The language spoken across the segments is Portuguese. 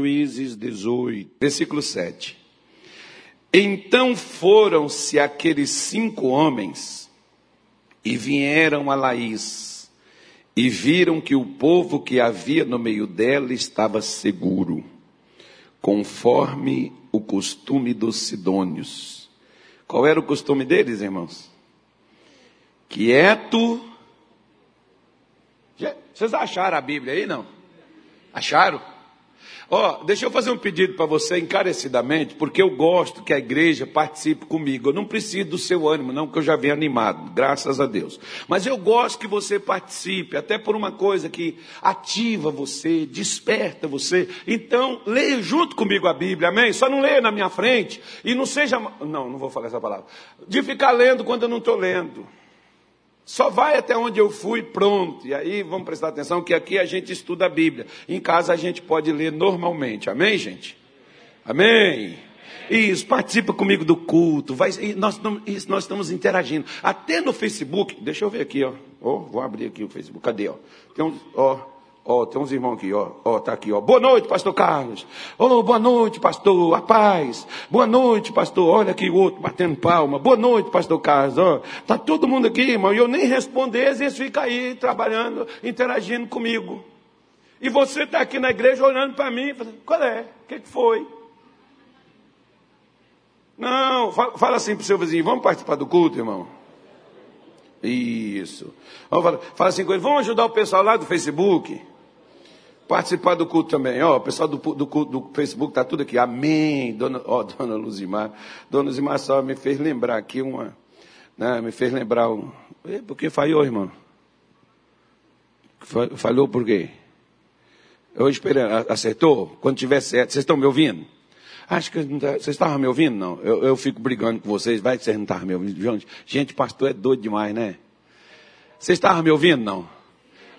Juízes 18, versículo 7. Então foram-se aqueles cinco homens e vieram a Laís e viram que o povo que havia no meio dela estava seguro, conforme o costume dos sidônios. Qual era o costume deles, irmãos? Quieto. Vocês acharam a Bíblia aí, não? Acharam? Ó, oh, deixa eu fazer um pedido para você encarecidamente, porque eu gosto que a igreja participe comigo. Eu não preciso do seu ânimo, não, porque eu já venho animado, graças a Deus. Mas eu gosto que você participe, até por uma coisa que ativa você, desperta você. Então, leia junto comigo a Bíblia, amém? Só não leia na minha frente e não seja. Não, não vou falar essa palavra. De ficar lendo quando eu não estou lendo. Só vai até onde eu fui, pronto. E aí vamos prestar atenção que aqui a gente estuda a Bíblia. Em casa a gente pode ler normalmente. Amém, gente? Amém. Isso, participa comigo do culto. Vai, nós, isso, nós estamos interagindo. Até no Facebook, deixa eu ver aqui, ó. Vou abrir aqui o Facebook. Cadê, ó? Tem um, ó. Ó, oh, tem uns irmãos aqui, ó. Ó, oh, tá aqui, ó. Boa noite, pastor Carlos. Oh, boa noite, pastor. A paz. Boa noite, pastor. Olha aqui o outro batendo palma. Boa noite, pastor Carlos. Ó, tá todo mundo aqui, irmão. E eu nem responder, eles ficam aí trabalhando, interagindo comigo. E você está aqui na igreja olhando para mim, falando, qual é? O que, que foi? Não, fala, assim para o seu vizinho, vamos participar do culto, irmão? Isso. Fala, fala assim com ele, vamos ajudar o pessoal lá do Facebook? Participar do culto também. Ó, o pessoal do, do, do Facebook está tudo aqui. Amém. Dona, ó, dona Luzimar. Dona Luzimar só me fez lembrar aqui uma. Né, me fez lembrar um. Por que falhou, irmão? Falhou por quê? Eu esperando. Acertou? Quando tiver certo. Vocês estão me ouvindo? Acho que tá, vocês estavam me ouvindo, não? Eu, eu fico brigando com vocês. Vai que vocês não estavam me ouvindo. Gente, pastor é doido demais, né? Vocês estavam me ouvindo, não?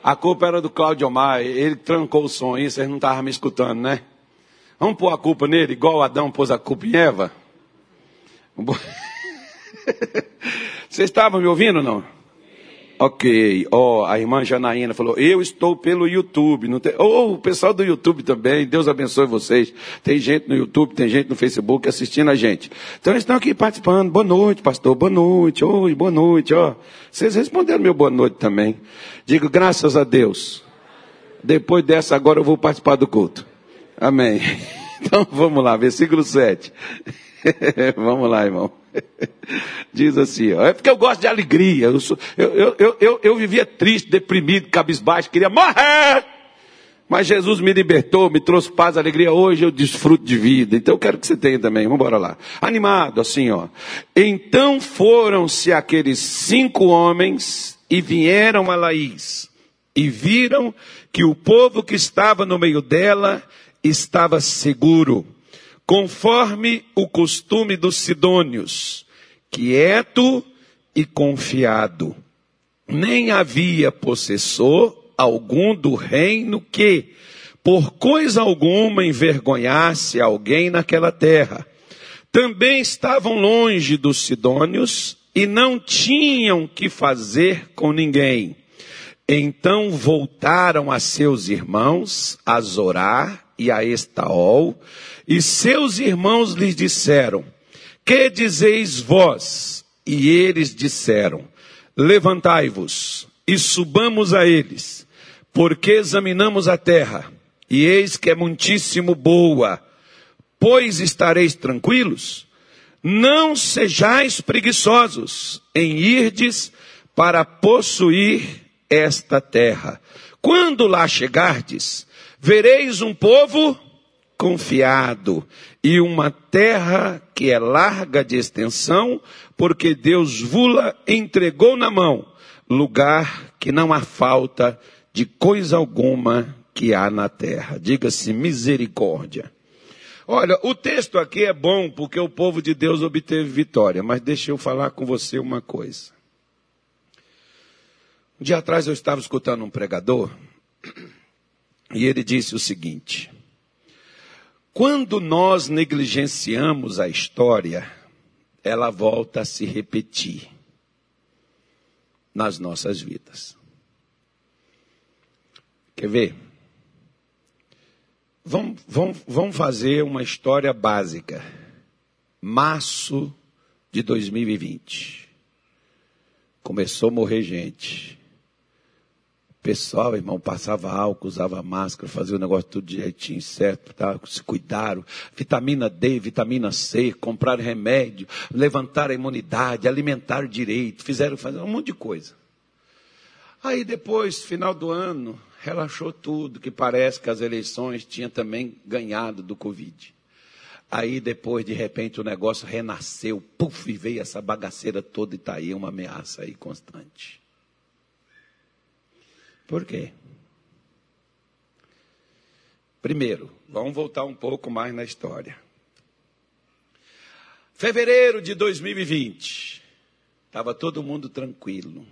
A culpa era do Claudio Omar, ele trancou o som aí, vocês não estavam me escutando, né? Vamos pôr a culpa nele, igual Adão pôs a culpa em Eva? Vocês estavam me ouvindo ou não? Ok, ó, oh, a irmã Janaína falou, eu estou pelo YouTube, não tem... oh, o pessoal do YouTube também, Deus abençoe vocês. Tem gente no YouTube, tem gente no Facebook assistindo a gente. Então eles estão aqui participando, boa noite, pastor, boa noite, oi, boa noite, ó. Vocês responderam meu boa noite também. Digo, graças a Deus. Depois dessa, agora eu vou participar do culto. Amém. Então vamos lá, versículo 7. vamos lá, irmão. Diz assim, ó, é porque eu gosto de alegria. Eu, sou, eu, eu, eu, eu, vivia triste, deprimido, cabisbaixo, queria morrer. Mas Jesus me libertou, me trouxe paz, alegria. Hoje eu desfruto de vida. Então eu quero que você tenha também. Vamos embora lá. Animado, assim, ó. Então foram-se aqueles cinco homens e vieram a Laís e viram que o povo que estava no meio dela estava seguro conforme o costume dos sidônios, quieto e confiado. Nem havia possessor algum do reino que, por coisa alguma, envergonhasse alguém naquela terra. Também estavam longe dos sidônios e não tinham que fazer com ninguém. Então voltaram a seus irmãos, a Zorá e a Estaol, e seus irmãos lhes disseram: Que dizeis vós? E eles disseram: Levantai-vos e subamos a eles, porque examinamos a terra, e eis que é muitíssimo boa. Pois estareis tranquilos? Não sejais preguiçosos em irdes para possuir esta terra. Quando lá chegardes, vereis um povo confiado e uma terra que é larga de extensão, porque Deus vula entregou na mão, lugar que não há falta de coisa alguma que há na terra. Diga-se misericórdia. Olha, o texto aqui é bom porque o povo de Deus obteve vitória, mas deixa eu falar com você uma coisa. Um dia atrás eu estava escutando um pregador e ele disse o seguinte: quando nós negligenciamos a história, ela volta a se repetir nas nossas vidas. Quer ver? Vamos, vamos, vamos fazer uma história básica. Março de 2020. Começou a morrer gente. Pessoal, irmão, passava álcool, usava máscara, fazia o negócio tudo direitinho, certo, tá? se cuidaram. Vitamina D, vitamina C, compraram remédio, levantaram a imunidade, alimentaram direito, fizeram fazer um monte de coisa. Aí depois, final do ano, relaxou tudo, que parece que as eleições tinham também ganhado do Covid. Aí depois, de repente, o negócio renasceu, puf, e veio essa bagaceira toda e está aí uma ameaça aí constante. Por quê? Primeiro, vamos voltar um pouco mais na história. Fevereiro de 2020, estava todo mundo tranquilo.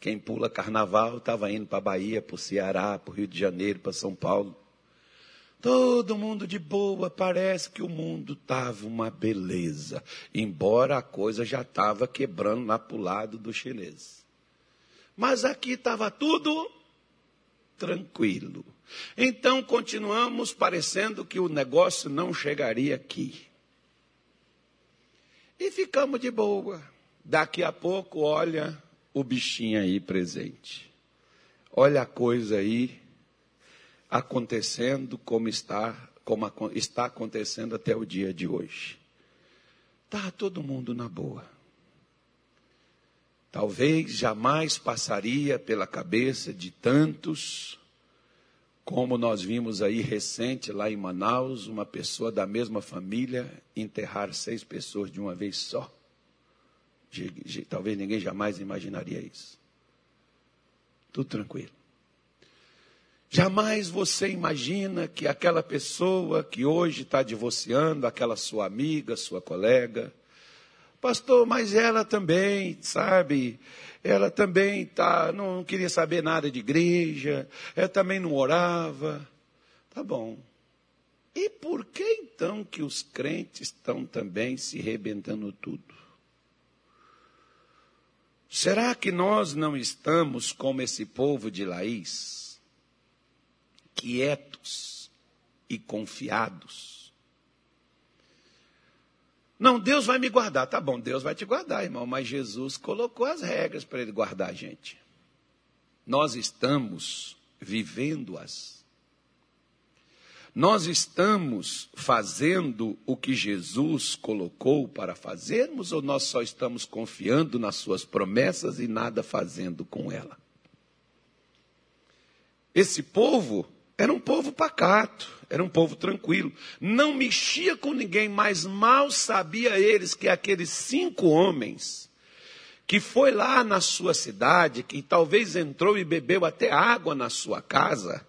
Quem pula carnaval estava indo para a Bahia, para o Ceará, para o Rio de Janeiro, para São Paulo. Todo mundo de boa, parece que o mundo estava uma beleza, embora a coisa já estava quebrando lá para o lado do chinês. Mas aqui estava tudo tranquilo. Então continuamos parecendo que o negócio não chegaria aqui. E ficamos de boa. Daqui a pouco, olha, o bichinho aí presente. Olha a coisa aí acontecendo como está, como está acontecendo até o dia de hoje. Está todo mundo na boa. Talvez jamais passaria pela cabeça de tantos, como nós vimos aí recente lá em Manaus, uma pessoa da mesma família enterrar seis pessoas de uma vez só. Talvez ninguém jamais imaginaria isso. Tudo tranquilo. Jamais você imagina que aquela pessoa que hoje está divorciando, aquela sua amiga, sua colega, pastor, mas ela também, sabe, ela também tá, não queria saber nada de igreja, ela também não orava. Tá bom. E por que então que os crentes estão também se rebentando tudo? Será que nós não estamos como esse povo de Laís, quietos e confiados? Não, Deus vai me guardar. Tá bom, Deus vai te guardar, irmão, mas Jesus colocou as regras para ele guardar a gente. Nós estamos vivendo-as nós estamos fazendo o que Jesus colocou para fazermos ou nós só estamos confiando nas suas promessas e nada fazendo com ela? Esse povo era um povo pacato, era um povo tranquilo, não mexia com ninguém, mas mal sabia eles que aqueles cinco homens que foi lá na sua cidade, que talvez entrou e bebeu até água na sua casa,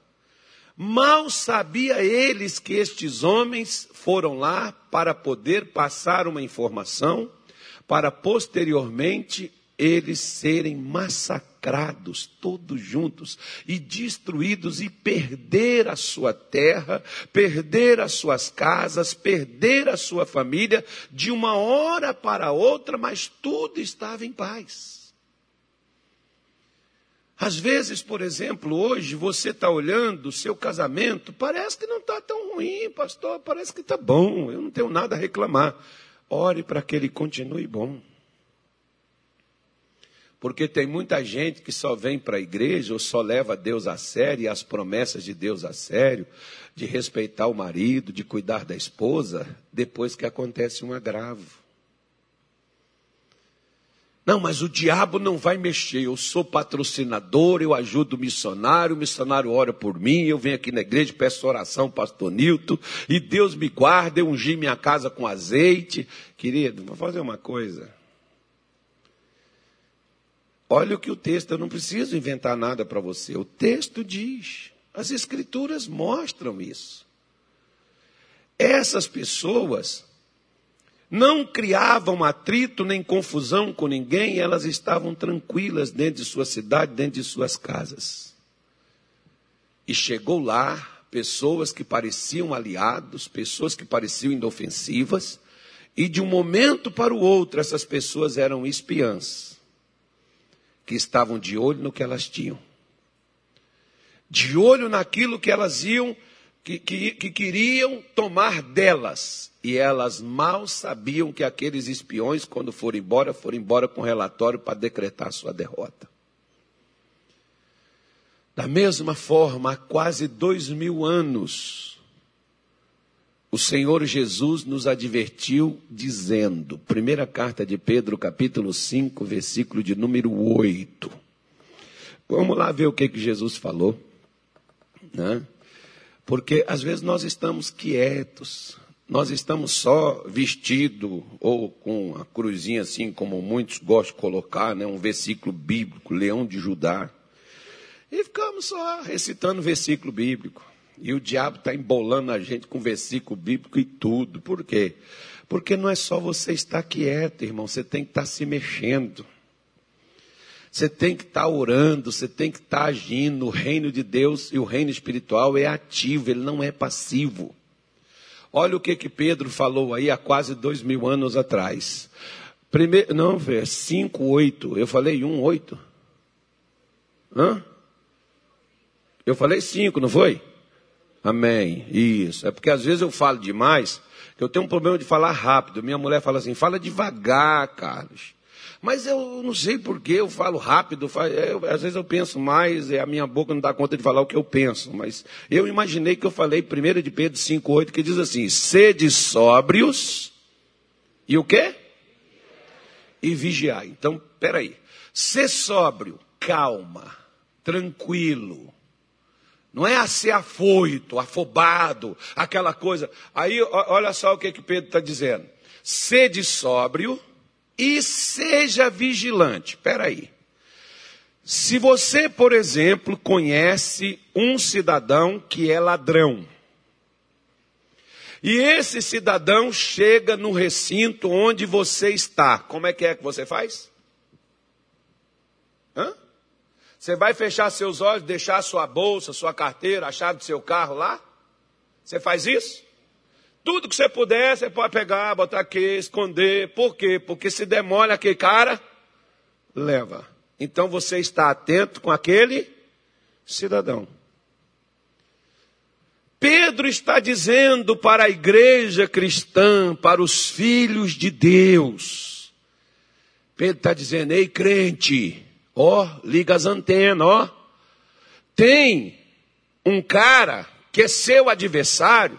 Mal sabia eles que estes homens foram lá para poder passar uma informação, para posteriormente eles serem massacrados todos juntos e destruídos e perder a sua terra, perder as suas casas, perder a sua família de uma hora para outra, mas tudo estava em paz. Às vezes, por exemplo, hoje você está olhando o seu casamento, parece que não está tão ruim, pastor, parece que está bom, eu não tenho nada a reclamar. Ore para que ele continue bom. Porque tem muita gente que só vem para a igreja ou só leva Deus a sério e as promessas de Deus a sério, de respeitar o marido, de cuidar da esposa, depois que acontece um agravo. Não, mas o diabo não vai mexer. Eu sou patrocinador, eu ajudo o missionário, o missionário ora por mim, eu venho aqui na igreja, peço oração, pastor Nilton, e Deus me guarda, eu ungi minha casa com azeite. Querido, vou fazer uma coisa. Olha o que o texto, eu não preciso inventar nada para você. O texto diz, as escrituras mostram isso. Essas pessoas não criavam atrito nem confusão com ninguém, elas estavam tranquilas dentro de sua cidade, dentro de suas casas. E chegou lá pessoas que pareciam aliados, pessoas que pareciam inofensivas, e de um momento para o outro essas pessoas eram espiãs, que estavam de olho no que elas tinham, de olho naquilo que elas iam que, que, que queriam tomar delas. E elas mal sabiam que aqueles espiões, quando foram embora, foram embora com relatório para decretar sua derrota. Da mesma forma, há quase dois mil anos, o Senhor Jesus nos advertiu dizendo, primeira carta de Pedro, capítulo 5, versículo de número 8. Vamos lá ver o que, que Jesus falou. Né? Porque às vezes nós estamos quietos, nós estamos só vestido ou com a cruzinha assim, como muitos gostam de colocar, né? um versículo bíblico, leão de Judá. E ficamos só recitando versículo bíblico. E o diabo está embolando a gente com versículo bíblico e tudo. Por quê? Porque não é só você estar quieto, irmão, você tem que estar se mexendo. Você tem que estar orando, você tem que estar agindo. O reino de Deus e o reino espiritual é ativo, ele não é passivo. Olha o que que Pedro falou aí há quase dois mil anos atrás. Primeiro, não, ver, cinco, oito. Eu falei um, oito. Hã? Eu falei cinco, não foi? Amém. Isso. É porque às vezes eu falo demais, que eu tenho um problema de falar rápido. Minha mulher fala assim, fala devagar, Carlos. Mas eu não sei porquê, eu falo rápido, eu, às vezes eu penso mais, e a minha boca não dá conta de falar o que eu penso. Mas eu imaginei que eu falei 1 de Pedro 5,8, que diz assim, sede sóbrios, e o quê? E vigiar. Então, peraí. Ser sóbrio, calma, tranquilo, não é a ser afoito, afobado, aquela coisa. Aí, olha só o que, que Pedro está dizendo. Sede sóbrio e seja vigilante. Espera aí. Se você, por exemplo, conhece um cidadão que é ladrão, e esse cidadão chega no recinto onde você está, como é que é que você faz? Hã? Você vai fechar seus olhos, deixar sua bolsa, sua carteira, a chave do seu carro lá? Você faz isso? Tudo que você puder, você pode pegar, botar aqui, esconder. Por quê? Porque se demora aquele cara, leva. Então você está atento com aquele cidadão. Pedro está dizendo para a igreja cristã, para os filhos de Deus. Pedro está dizendo, ei crente, Ó, liga as antenas, ó. Tem um cara que é seu adversário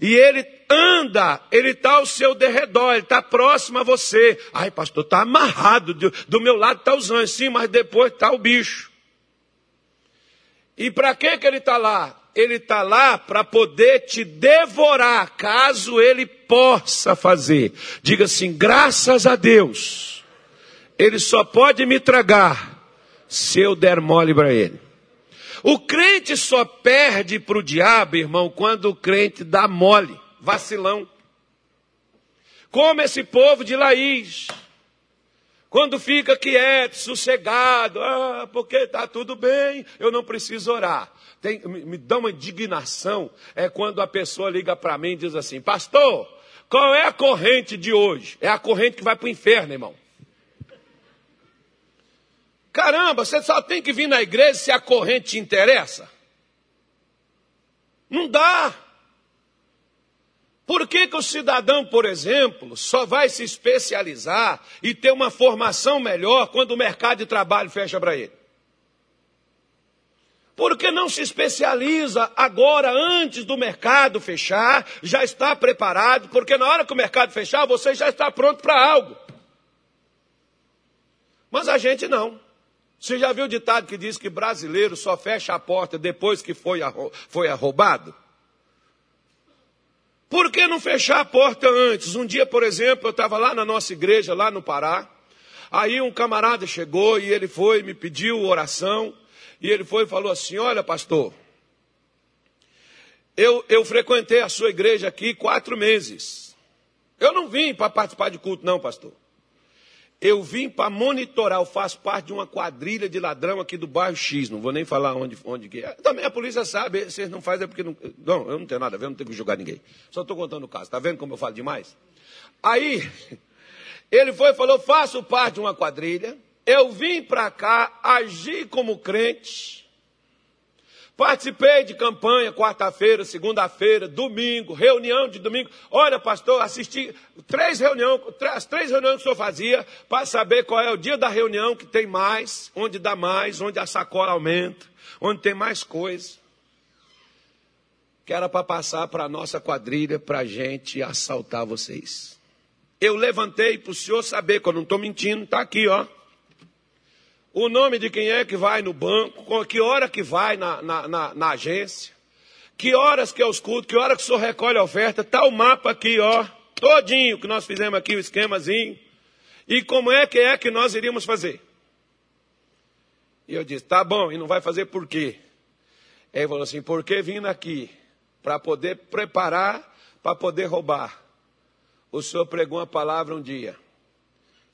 e ele anda, ele está ao seu derredor, ele está próximo a você. Ai, pastor, está amarrado, do, do, meu lado está os anjos, sim, mas depois está o bicho. E para que, que ele está lá? Ele está lá para poder te devorar, caso ele possa fazer. Diga assim: graças a Deus, ele só pode me tragar se eu der mole para ele. O crente só perde para o diabo, irmão, quando o crente dá mole, vacilão. Como esse povo de Laís. Quando fica quieto, sossegado, ah, porque está tudo bem, eu não preciso orar. Tem, me, me dá uma indignação, é quando a pessoa liga para mim e diz assim, pastor, qual é a corrente de hoje? É a corrente que vai para o inferno, irmão. Caramba, você só tem que vir na igreja se a corrente te interessa. Não dá. Por que, que o cidadão, por exemplo, só vai se especializar e ter uma formação melhor quando o mercado de trabalho fecha para ele? Por que não se especializa agora, antes do mercado fechar, já está preparado, porque na hora que o mercado fechar, você já está pronto para algo. Mas a gente não. Você já viu o ditado que diz que brasileiro só fecha a porta depois que foi, foi arrombado? Por que não fechar a porta antes? Um dia, por exemplo, eu estava lá na nossa igreja, lá no Pará. Aí um camarada chegou e ele foi, me pediu oração. E ele foi e falou assim: Olha, pastor, eu, eu frequentei a sua igreja aqui quatro meses. Eu não vim para participar de culto, não, pastor. Eu vim para monitorar, eu faço parte de uma quadrilha de ladrão aqui do bairro X, não vou nem falar onde, onde que é. Também a polícia sabe, vocês não fazem é porque não. Não, eu não tenho nada a ver, não tenho que julgar ninguém. Só estou contando o caso. Está vendo como eu falo demais? Aí, ele foi e falou: faço parte de uma quadrilha, eu vim para cá agir como crente, Participei de campanha quarta-feira, segunda-feira, domingo, reunião de domingo. Olha, pastor, assisti três reuniões, as três reuniões que o senhor fazia para saber qual é o dia da reunião que tem mais, onde dá mais, onde a sacola aumenta, onde tem mais coisa. Que era para passar para a nossa quadrilha, para a gente assaltar vocês. Eu levantei para o senhor saber, que eu não estou mentindo, está aqui, ó o nome de quem é que vai no banco, que hora que vai na, na, na, na agência, que horas que é os cultos, que hora que o senhor recolhe a oferta, tá o mapa aqui, ó, todinho que nós fizemos aqui, o esquemazinho, e como é que é que nós iríamos fazer. E eu disse, tá bom, e não vai fazer por quê? Ele falou assim, porque vindo aqui, para poder preparar, para poder roubar. O senhor pregou uma palavra um dia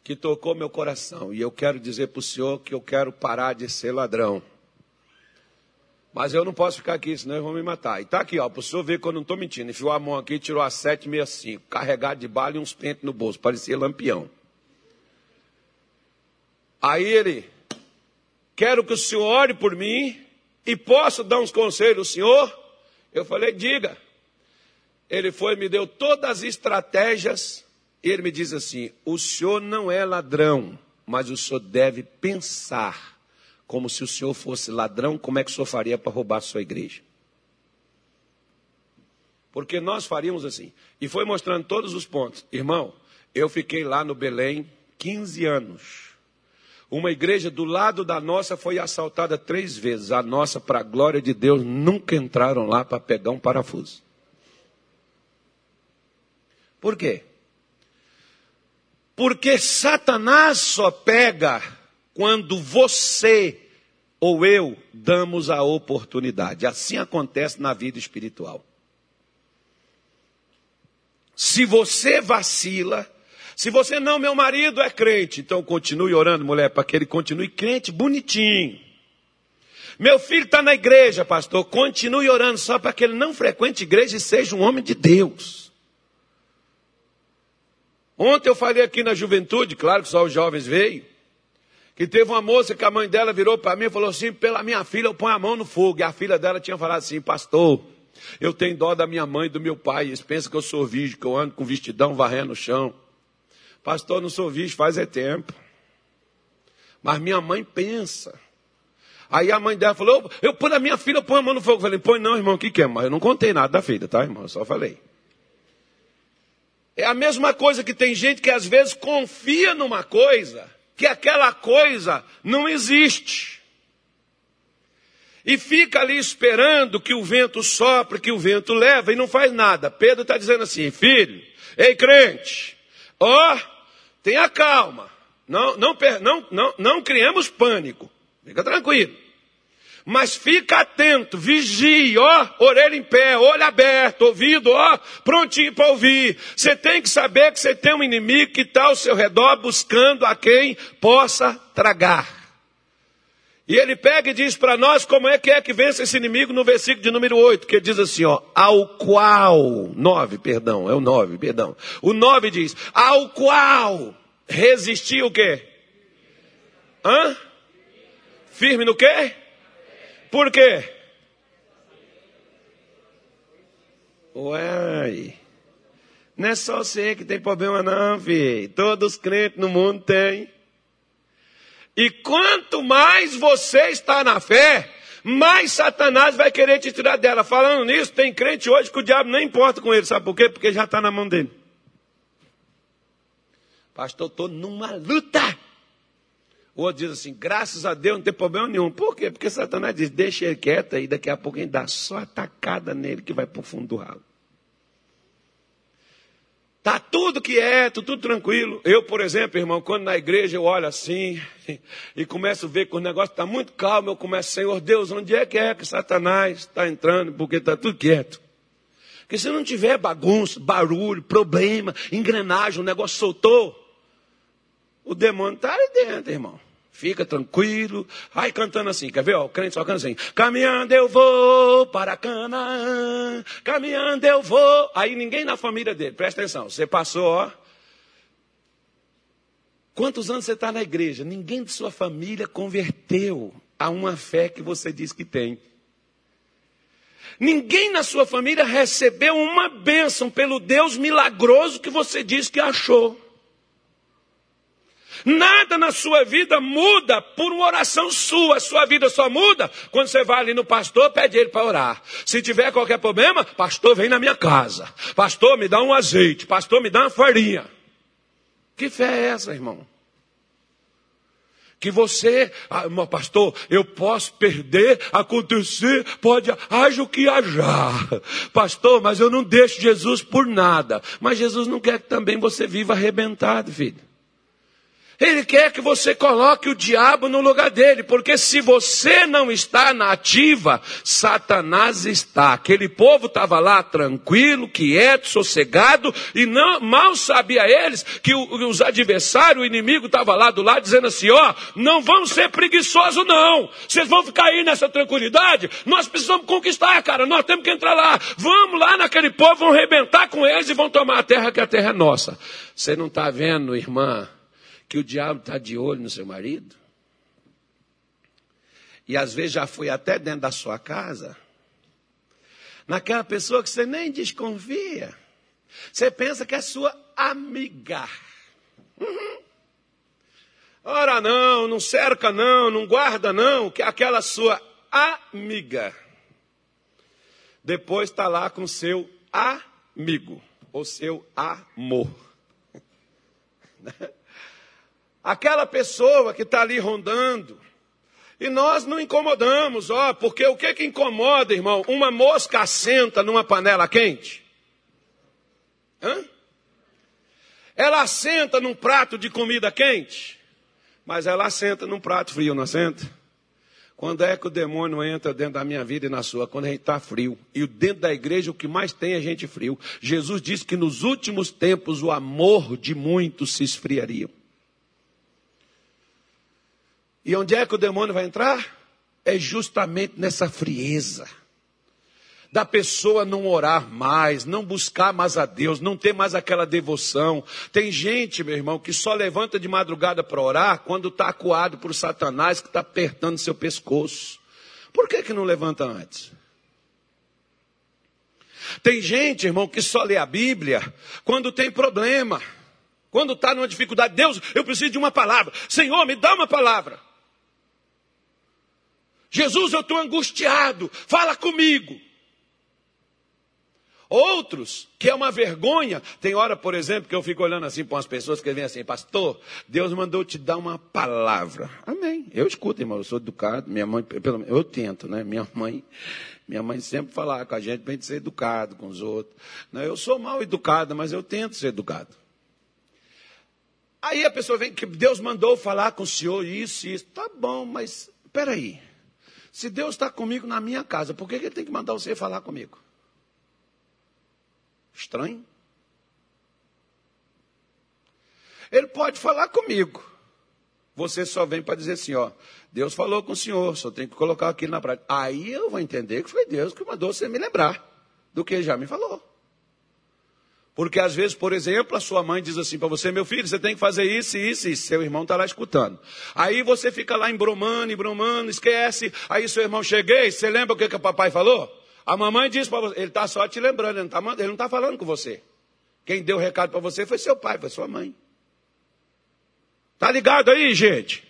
que tocou meu coração. E eu quero dizer para o senhor que eu quero parar de ser ladrão. Mas eu não posso ficar aqui, senão eles vão me matar. E está aqui, ó, para o senhor ver que eu não estou mentindo. Enfiou a mão aqui e tirou a 765, carregado de bala e uns pentes no bolso, parecia lampião. Aí ele, quero que o senhor ore por mim e posso dar uns conselhos ao senhor? Eu falei, diga. Ele foi me deu todas as estratégias ele me diz assim: o senhor não é ladrão, mas o senhor deve pensar como se o senhor fosse ladrão, como é que o senhor faria para roubar a sua igreja? Porque nós faríamos assim. E foi mostrando todos os pontos. Irmão, eu fiquei lá no Belém 15 anos. Uma igreja do lado da nossa foi assaltada três vezes. A nossa, para a glória de Deus, nunca entraram lá para pegar um parafuso. Por quê? Porque Satanás só pega quando você ou eu damos a oportunidade. Assim acontece na vida espiritual. Se você vacila, se você não, meu marido é crente, então continue orando, mulher, para que ele continue crente bonitinho. Meu filho está na igreja, pastor, continue orando só para que ele não frequente igreja e seja um homem de Deus. Ontem eu falei aqui na juventude, claro que só os jovens veio, que teve uma moça que a mãe dela virou para mim e falou assim: pela minha filha eu ponho a mão no fogo. E a filha dela tinha falado assim: pastor, eu tenho dó da minha mãe e do meu pai. Eles pensam que eu sou virgem, que eu ando com vestidão varrendo o chão. Pastor, não sou virgem faz é tempo. Mas minha mãe pensa. Aí a mãe dela falou: eu ponho a minha filha, eu ponho a mão no fogo. Eu falei: põe não, irmão, o que, que é? Mas eu não contei nada da filha, tá, irmão? Eu só falei. É a mesma coisa que tem gente que às vezes confia numa coisa, que aquela coisa não existe. E fica ali esperando que o vento sopre, que o vento leva e não faz nada. Pedro está dizendo assim, filho, ei crente, ó, oh, tenha calma, não, não, não, não, não criamos pânico, fica tranquilo. Mas fica atento, vigie, ó, orelha em pé, olho aberto, ouvido, ó, prontinho para ouvir. Você tem que saber que você tem um inimigo que está ao seu redor buscando a quem possa tragar. E ele pega e diz para nós como é que é que vence esse inimigo no versículo de número 8, que diz assim, ó, ao qual, 9, perdão, é o 9, perdão. O 9 diz, ao qual resistir o quê? Hã? Firme no quê? Por quê? Uai. Não é só você que tem problema não, filho. Todos os crentes no mundo têm. E quanto mais você está na fé, mais Satanás vai querer te tirar dela. Falando nisso, tem crente hoje que o diabo não importa com ele. Sabe por quê? Porque já está na mão dele. Pastor, estou numa luta. O outro diz assim, graças a Deus não tem problema nenhum. Por quê? Porque Satanás diz, deixa ele quieto aí, daqui a pouco a gente dá só atacada nele que vai para o fundo do ralo. Está tudo quieto, tudo tranquilo. Eu, por exemplo, irmão, quando na igreja eu olho assim e começo a ver que o negócio está muito calmo, eu começo, Senhor Deus, onde é que é que Satanás está entrando? Porque está tudo quieto. Porque se não tiver bagunça, barulho, problema, engrenagem, o negócio soltou, o demônio está ali dentro, irmão. Fica tranquilo. Vai cantando assim, quer ver? Ó, o crente só canta assim. Caminhando eu vou para Canaã. Caminhando eu vou. Aí ninguém na família dele, presta atenção. Você passou, ó. Quantos anos você está na igreja? Ninguém de sua família converteu a uma fé que você diz que tem. Ninguém na sua família recebeu uma bênção pelo Deus milagroso que você diz que achou. Nada na sua vida muda por uma oração sua. Sua vida só muda quando você vai ali no pastor, pede ele para orar. Se tiver qualquer problema, pastor, vem na minha casa. Pastor, me dá um azeite. Pastor, me dá uma farinha. Que fé é essa, irmão? Que você, ah, meu pastor, eu posso perder, acontecer, pode, haja o que hajar. Pastor, mas eu não deixo Jesus por nada. Mas Jesus não quer que também você viva arrebentado, filho. Ele quer que você coloque o diabo no lugar dele, porque se você não está na ativa, Satanás está. Aquele povo estava lá tranquilo, quieto, sossegado, e não, mal sabia eles que o, os adversários, o inimigo estava lá do lado dizendo assim: ó, não vão ser preguiçosos não. Vocês vão ficar aí nessa tranquilidade? Nós precisamos conquistar, cara. Nós temos que entrar lá. Vamos lá naquele povo, vão arrebentar com eles e vão tomar a terra que a terra é nossa. Você não está vendo, irmã? Que o diabo está de olho no seu marido? E às vezes já foi até dentro da sua casa. Naquela pessoa que você nem desconfia. Você pensa que é sua amiga. Uhum. Ora não, não cerca não, não guarda não, que é aquela sua amiga. Depois está lá com seu amigo, ou seu amor. aquela pessoa que está ali rondando. E nós não incomodamos, ó, porque o que que incomoda, irmão? Uma mosca assenta numa panela quente? Hã? Ela assenta num prato de comida quente? Mas ela assenta num prato frio, não assenta? Quando é que o demônio entra dentro da minha vida e na sua? Quando a gente está frio. E dentro da igreja o que mais tem é gente frio. Jesus disse que nos últimos tempos o amor de muitos se esfriaria. E onde é que o demônio vai entrar? É justamente nessa frieza. Da pessoa não orar mais, não buscar mais a Deus, não ter mais aquela devoção. Tem gente, meu irmão, que só levanta de madrugada para orar quando está acuado por Satanás que está apertando seu pescoço. Por que, que não levanta antes? Tem gente, irmão, que só lê a Bíblia quando tem problema. Quando está numa dificuldade, Deus, eu preciso de uma palavra. Senhor, me dá uma palavra. Jesus, eu estou angustiado, fala comigo. Outros, que é uma vergonha, tem hora, por exemplo, que eu fico olhando assim para umas pessoas que vêm assim, pastor, Deus mandou te dar uma palavra. Amém. Eu escuto, irmão, eu sou educado, minha mãe, pelo eu tento, né? Minha mãe, minha mãe sempre fala com a gente para a gente ser educado com os outros. Não, eu sou mal educado, mas eu tento ser educado. Aí a pessoa vem que Deus mandou falar com o senhor isso e isso. Tá bom, mas peraí. Se Deus está comigo na minha casa, por que, que Ele tem que mandar você falar comigo? Estranho. Ele pode falar comigo. Você só vem para dizer assim, ó, Deus falou com o senhor, só tem que colocar aquilo na prática. Aí eu vou entender que foi Deus que mandou você me lembrar do que ele já me falou. Porque às vezes, por exemplo, a sua mãe diz assim para você, meu filho, você tem que fazer isso, isso, isso. Seu irmão está lá escutando. Aí você fica lá embromando, embromando, esquece. Aí seu irmão cheguei, você lembra o que, que o papai falou? A mamãe disse para você, ele está só te lembrando, ele não está tá falando com você. Quem deu o recado para você foi seu pai, foi sua mãe. Tá ligado aí, gente?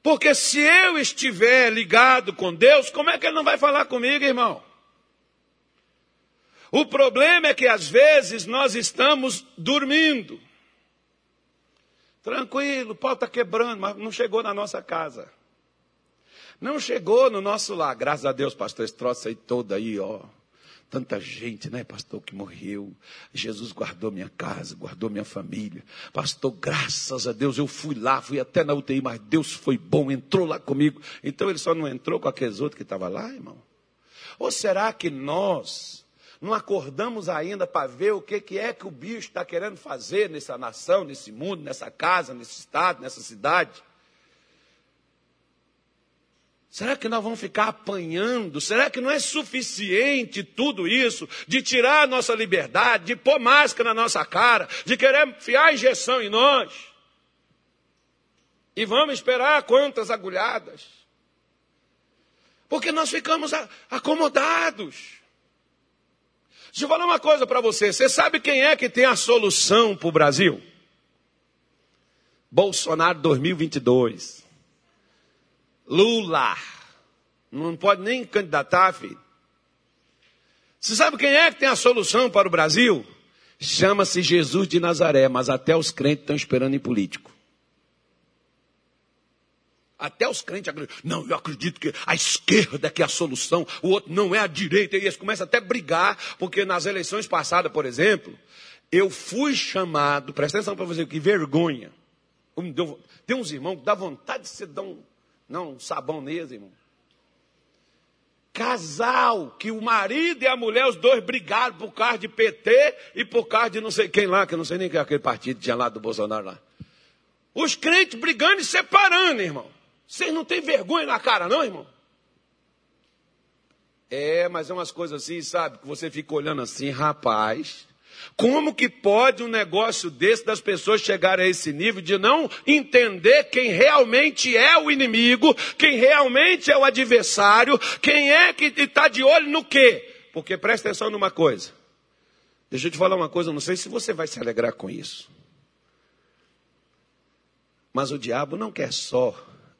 Porque se eu estiver ligado com Deus, como é que ele não vai falar comigo, irmão? O problema é que às vezes nós estamos dormindo. Tranquilo, o pau está quebrando, mas não chegou na nossa casa. Não chegou no nosso lar. Graças a Deus, pastor, esse troço aí todo aí, ó. Tanta gente, né, pastor, que morreu. Jesus guardou minha casa, guardou minha família. Pastor, graças a Deus, eu fui lá, fui até na UTI, mas Deus foi bom, entrou lá comigo. Então ele só não entrou com aqueles outros que estavam lá, irmão? Ou será que nós não acordamos ainda para ver o que, que é que o bicho está querendo fazer nessa nação, nesse mundo, nessa casa, nesse estado, nessa cidade. Será que nós vamos ficar apanhando? Será que não é suficiente tudo isso de tirar a nossa liberdade, de pôr máscara na nossa cara, de querer enfiar injeção em nós? E vamos esperar quantas agulhadas? Porque nós ficamos acomodados. Deixa eu falar uma coisa para você. Você sabe quem é que tem a solução para o Brasil? Bolsonaro 2022. Lula. Não pode nem candidatar, filho. Você sabe quem é que tem a solução para o Brasil? Chama-se Jesus de Nazaré, mas até os crentes estão esperando em político. Até os crentes acreditam. Não, eu acredito que a esquerda que é a solução, o outro não é a direita. E eles começam até a brigar, porque nas eleições passadas, por exemplo, eu fui chamado, presta atenção para você, que vergonha. Tem uns irmãos que dá vontade de você dar um, não, um sabão neles, irmão. Casal, que o marido e a mulher, os dois brigaram por causa de PT e por causa de não sei quem lá, que eu não sei nem quem é aquele partido que tinha lá do Bolsonaro lá. Os crentes brigando e separando, irmão. Vocês não têm vergonha na cara, não, irmão? É, mas é umas coisas assim, sabe? Que você fica olhando assim, rapaz. Como que pode um negócio desse das pessoas chegarem a esse nível de não entender quem realmente é o inimigo, quem realmente é o adversário, quem é que está de olho no quê? Porque presta atenção numa coisa. Deixa eu te falar uma coisa, não sei se você vai se alegrar com isso. Mas o diabo não quer só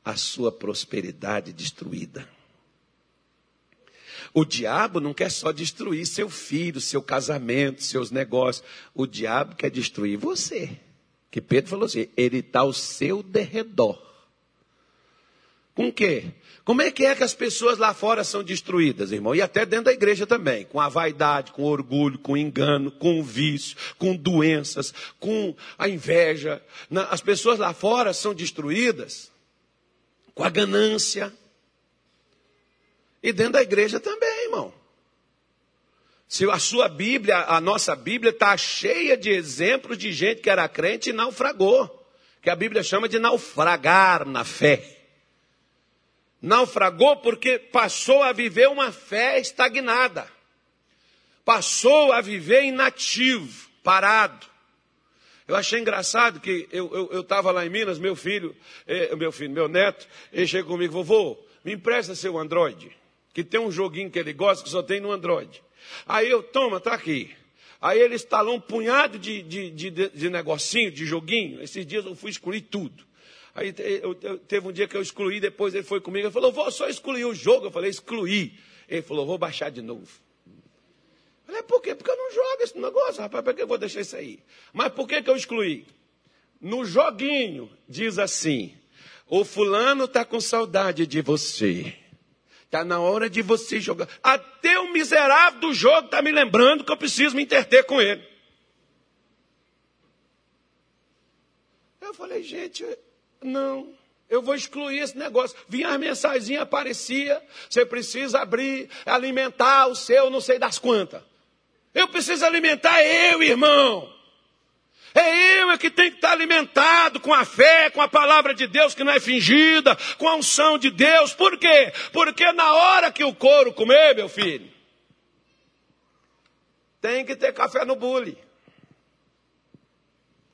a sua prosperidade destruída. O diabo não quer só destruir seu filho, seu casamento, seus negócios. O diabo quer destruir você. Que Pedro falou assim: ele está ao seu derredor. Com o quê? Como é que é que as pessoas lá fora são destruídas, irmão? E até dentro da igreja também, com a vaidade, com o orgulho, com o engano, com o vício, com doenças, com a inveja. As pessoas lá fora são destruídas com a ganância, e dentro da igreja também, irmão. Se a sua Bíblia, a nossa Bíblia está cheia de exemplos de gente que era crente e naufragou. Que a Bíblia chama de naufragar na fé. Naufragou porque passou a viver uma fé estagnada. Passou a viver inativo, parado. Eu achei engraçado que eu estava lá em Minas, meu filho, eh, meu filho, meu neto, ele chegou comigo, vovô, me empresta seu Android que tem um joguinho que ele gosta que só tem no Android. Aí eu, toma, tá aqui. Aí ele instalou um punhado de, de, de, de negocinho, de joguinho. Esses dias eu fui excluir tudo. Aí eu, eu, teve um dia que eu excluí, depois ele foi comigo, ele falou, vou só excluir o jogo. Eu falei, excluí. Ele falou, vou baixar de novo. Falei, por quê? Porque eu não jogo esse negócio, rapaz, por que eu vou deixar isso aí? Mas por que, que eu excluí? No joguinho, diz assim, o fulano está com saudade de você. Está na hora de você jogar. Até o miserável do jogo está me lembrando que eu preciso me interter com ele. Eu falei, gente, não. Eu vou excluir esse negócio. Vinha as mensagens, aparecia. Você precisa abrir, alimentar o seu, não sei das quantas. Eu preciso alimentar eu, irmão. É eu é que tenho que estar alimentado com a fé, com a palavra de Deus que não é fingida, com a unção de Deus. Por quê? Porque na hora que o couro comer, meu filho, tem que ter café no bule.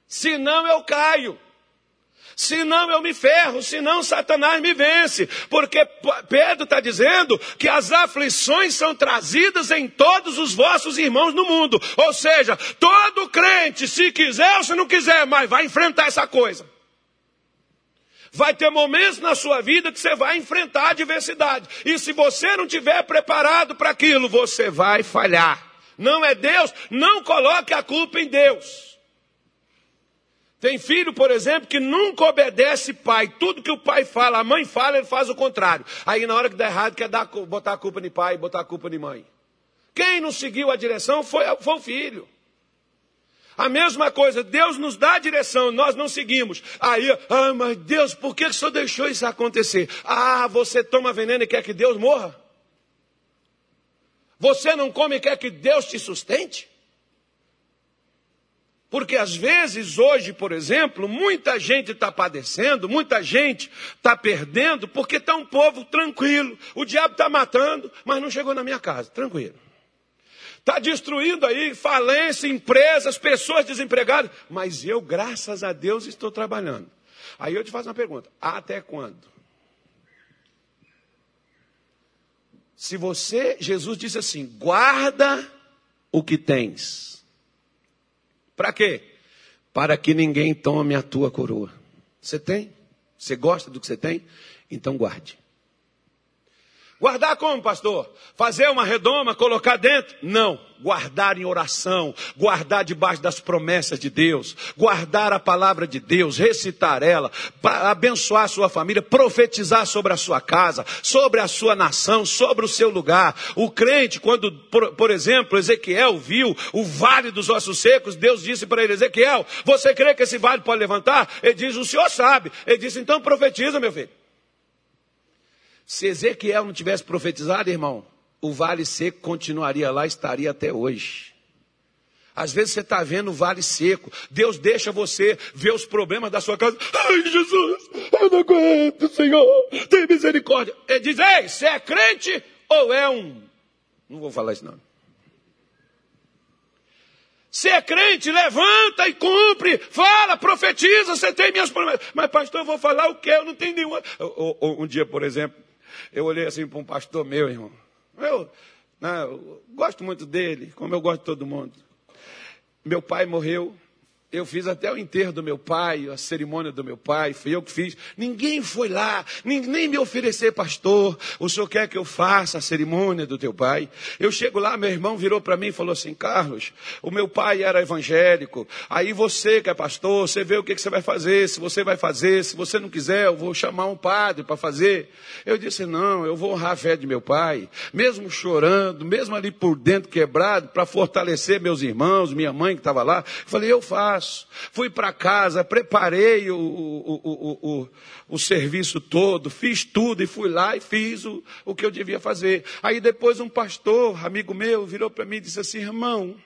Senão eu caio senão eu me ferro, senão Satanás me vence. Porque Pedro está dizendo que as aflições são trazidas em todos os vossos irmãos no mundo. Ou seja, todo crente, se quiser ou se não quiser, mas vai enfrentar essa coisa. Vai ter momentos na sua vida que você vai enfrentar adversidade. E se você não tiver preparado para aquilo, você vai falhar. Não é Deus, não coloque a culpa em Deus. Tem filho, por exemplo, que nunca obedece pai. Tudo que o pai fala, a mãe fala, ele faz o contrário. Aí na hora que dá errado, quer dar, botar a culpa de pai, botar a culpa de mãe. Quem não seguiu a direção foi, foi o filho. A mesma coisa, Deus nos dá a direção, nós não seguimos. Aí, ah, mas Deus, por que o senhor deixou isso acontecer? Ah, você toma veneno e quer que Deus morra? Você não come e quer que Deus te sustente? Porque às vezes, hoje, por exemplo, muita gente está padecendo, muita gente está perdendo, porque está um povo tranquilo. O diabo está matando, mas não chegou na minha casa, tranquilo. Está destruindo aí falência, empresas, pessoas desempregadas. Mas eu, graças a Deus, estou trabalhando. Aí eu te faço uma pergunta: até quando? Se você, Jesus disse assim: guarda o que tens. Para quê? Para que ninguém tome a tua coroa. Você tem? Você gosta do que você tem? Então guarde. Guardar como, pastor? Fazer uma redoma, colocar dentro? Não. Guardar em oração, guardar debaixo das promessas de Deus, guardar a palavra de Deus, recitar ela, abençoar a sua família, profetizar sobre a sua casa, sobre a sua nação, sobre o seu lugar. O crente, quando, por, por exemplo, Ezequiel viu o vale dos ossos secos, Deus disse para ele: Ezequiel, você crê que esse vale pode levantar? Ele diz: O senhor sabe. Ele disse: Então profetiza, meu filho. Se Ezequiel não tivesse profetizado, irmão, o vale seco continuaria lá, estaria até hoje. Às vezes você está vendo o vale seco. Deus deixa você ver os problemas da sua casa. Ai, Jesus, eu não aguento, Senhor. Tem misericórdia. Ele diz: Ei, você é crente ou é um. Não vou falar isso, não. Se é crente, levanta e cumpre, fala, profetiza, você tem minhas promessas. Mas, pastor, eu vou falar o quê? Eu não tenho nenhuma. Um dia, por exemplo, eu olhei assim para um pastor meu, irmão. Eu, né, eu gosto muito dele, como eu gosto de todo mundo. Meu pai morreu eu fiz até o enterro do meu pai, a cerimônia do meu pai, fui eu que fiz. Ninguém foi lá, nem, me oferecer, pastor. O senhor quer que eu faça a cerimônia do teu pai? Eu chego lá, meu irmão virou para mim e falou assim: Carlos, o meu pai era evangélico. Aí você que é pastor, você vê o que, que você vai fazer, se você vai fazer, se você não quiser, eu vou chamar um padre para fazer. Eu disse: não, eu vou honrar a fé de meu pai, mesmo chorando, mesmo ali por dentro quebrado, para fortalecer meus irmãos, minha mãe que estava lá. Falei: eu faço faço. Fui para casa, preparei o, o, o, o, serviço todo, fiz tudo e fui lá e fiz o, o que eu devia fazer. Aí depois um pastor, amigo meu, virou para mim e disse assim: irmão,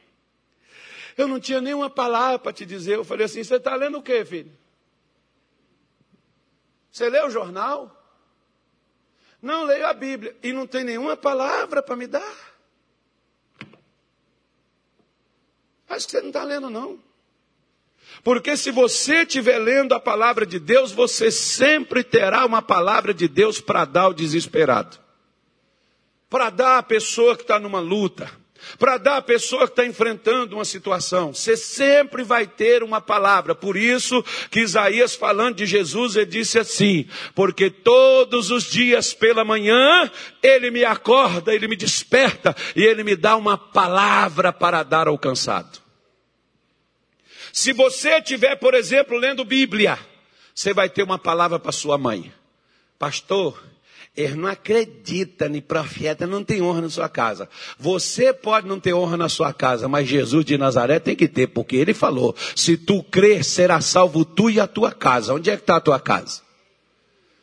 eu não tinha nenhuma palavra para te dizer. Eu falei assim: você está lendo o quê, filho? Você lê o jornal? Não leio a Bíblia e não tem nenhuma palavra para me dar. Acho que você não está lendo, não. Porque se você estiver lendo a palavra de Deus, você sempre terá uma palavra de Deus para dar ao desesperado. Para dar à pessoa que está numa luta. Para dar à pessoa que está enfrentando uma situação. Você sempre vai ter uma palavra. Por isso que Isaías, falando de Jesus, ele disse assim: Porque todos os dias pela manhã, ele me acorda, ele me desperta e ele me dá uma palavra para dar ao cansado. Se você estiver, por exemplo, lendo Bíblia, você vai ter uma palavra para sua mãe. Pastor, ele não acredita em profeta, não tem honra na sua casa. Você pode não ter honra na sua casa, mas Jesus de Nazaré tem que ter, porque ele falou: se tu crer, será salvo tu e a tua casa. Onde é que está a tua casa?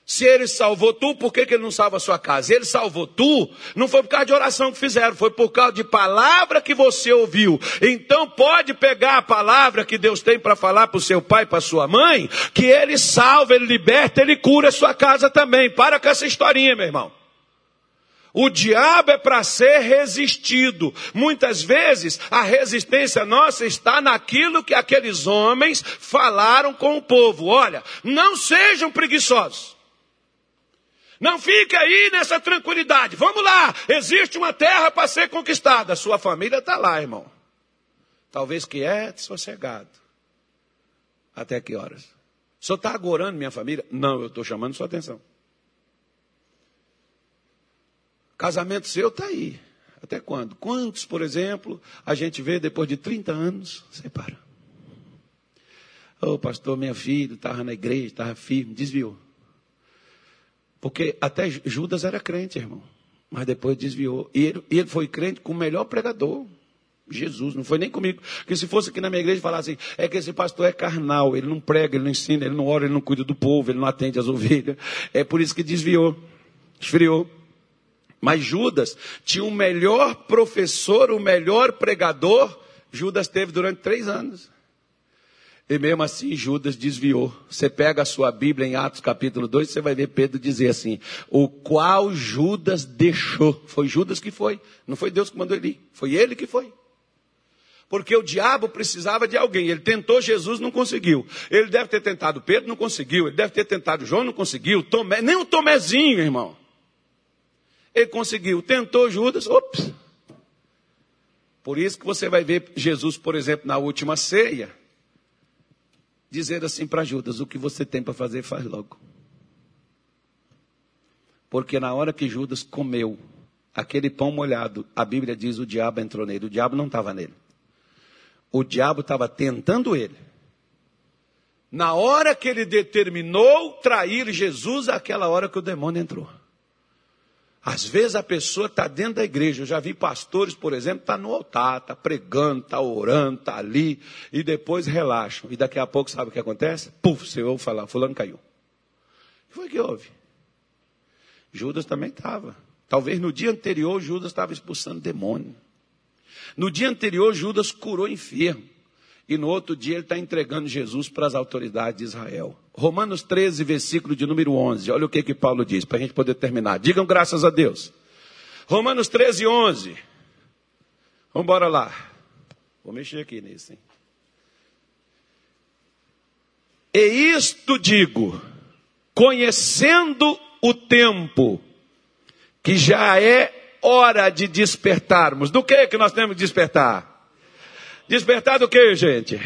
Se ele salvou tu, por que, que ele não salva a sua casa? Ele salvou tu, não foi por causa de oração que fizeram, foi por causa de palavra que você ouviu. Então pode pegar a palavra que Deus tem para falar para o seu pai, para sua mãe, que ele salva, ele liberta, ele cura a sua casa também. Para com essa historinha, meu irmão. O diabo é para ser resistido. Muitas vezes a resistência nossa está naquilo que aqueles homens falaram com o povo. Olha, não sejam preguiçosos. Não fique aí nessa tranquilidade. Vamos lá, existe uma terra para ser conquistada. Sua família está lá, irmão. Talvez quieto, sossegado. Até que horas? O senhor está agorando minha família? Não, eu estou chamando sua atenção. Casamento seu está aí. Até quando? Quantos, por exemplo, a gente vê depois de 30 anos, separa? Ô oh, pastor, minha filha estava na igreja, estava firme, desviou. Porque até Judas era crente, irmão. Mas depois desviou. E ele, ele foi crente com o melhor pregador. Jesus, não foi nem comigo. Porque se fosse aqui na minha igreja falar assim, é que esse pastor é carnal, ele não prega, ele não ensina, ele não ora, ele não cuida do povo, ele não atende as ovelhas. É por isso que desviou, esfriou. Mas Judas tinha o melhor professor, o melhor pregador, Judas teve durante três anos. E mesmo assim Judas desviou. Você pega a sua Bíblia em Atos capítulo 2, você vai ver Pedro dizer assim: o qual Judas deixou. Foi Judas que foi. Não foi Deus que mandou ele ir. Foi ele que foi. Porque o diabo precisava de alguém. Ele tentou Jesus, não conseguiu. Ele deve ter tentado Pedro, não conseguiu. Ele deve ter tentado João, não conseguiu. Tomé, nem o Tomezinho, irmão. Ele conseguiu, tentou Judas, ops. Por isso que você vai ver Jesus, por exemplo, na última ceia, dizer assim para Judas: o que você tem para fazer, faz logo. Porque na hora que Judas comeu aquele pão molhado, a Bíblia diz: o diabo entrou nele. O diabo não estava nele. O diabo estava tentando ele. Na hora que ele determinou trair Jesus, aquela hora que o demônio entrou. Às vezes a pessoa está dentro da igreja. Eu já vi pastores, por exemplo, está no altar, está pregando, está orando, está ali, e depois relaxam. E daqui a pouco, sabe o que acontece? Puf, você ouve falar, fulano caiu. Que foi que houve? Judas também estava. Talvez no dia anterior Judas estava expulsando demônio. No dia anterior Judas curou enfermo. E no outro dia ele está entregando Jesus para as autoridades de Israel. Romanos 13, versículo de número 11. Olha o que, que Paulo diz, para a gente poder terminar. Digam graças a Deus. Romanos 13, 11. Vamos embora lá. Vou mexer aqui nisso, hein? E isto digo, conhecendo o tempo, que já é hora de despertarmos. Do que que nós temos que despertar? Despertar do que, gente?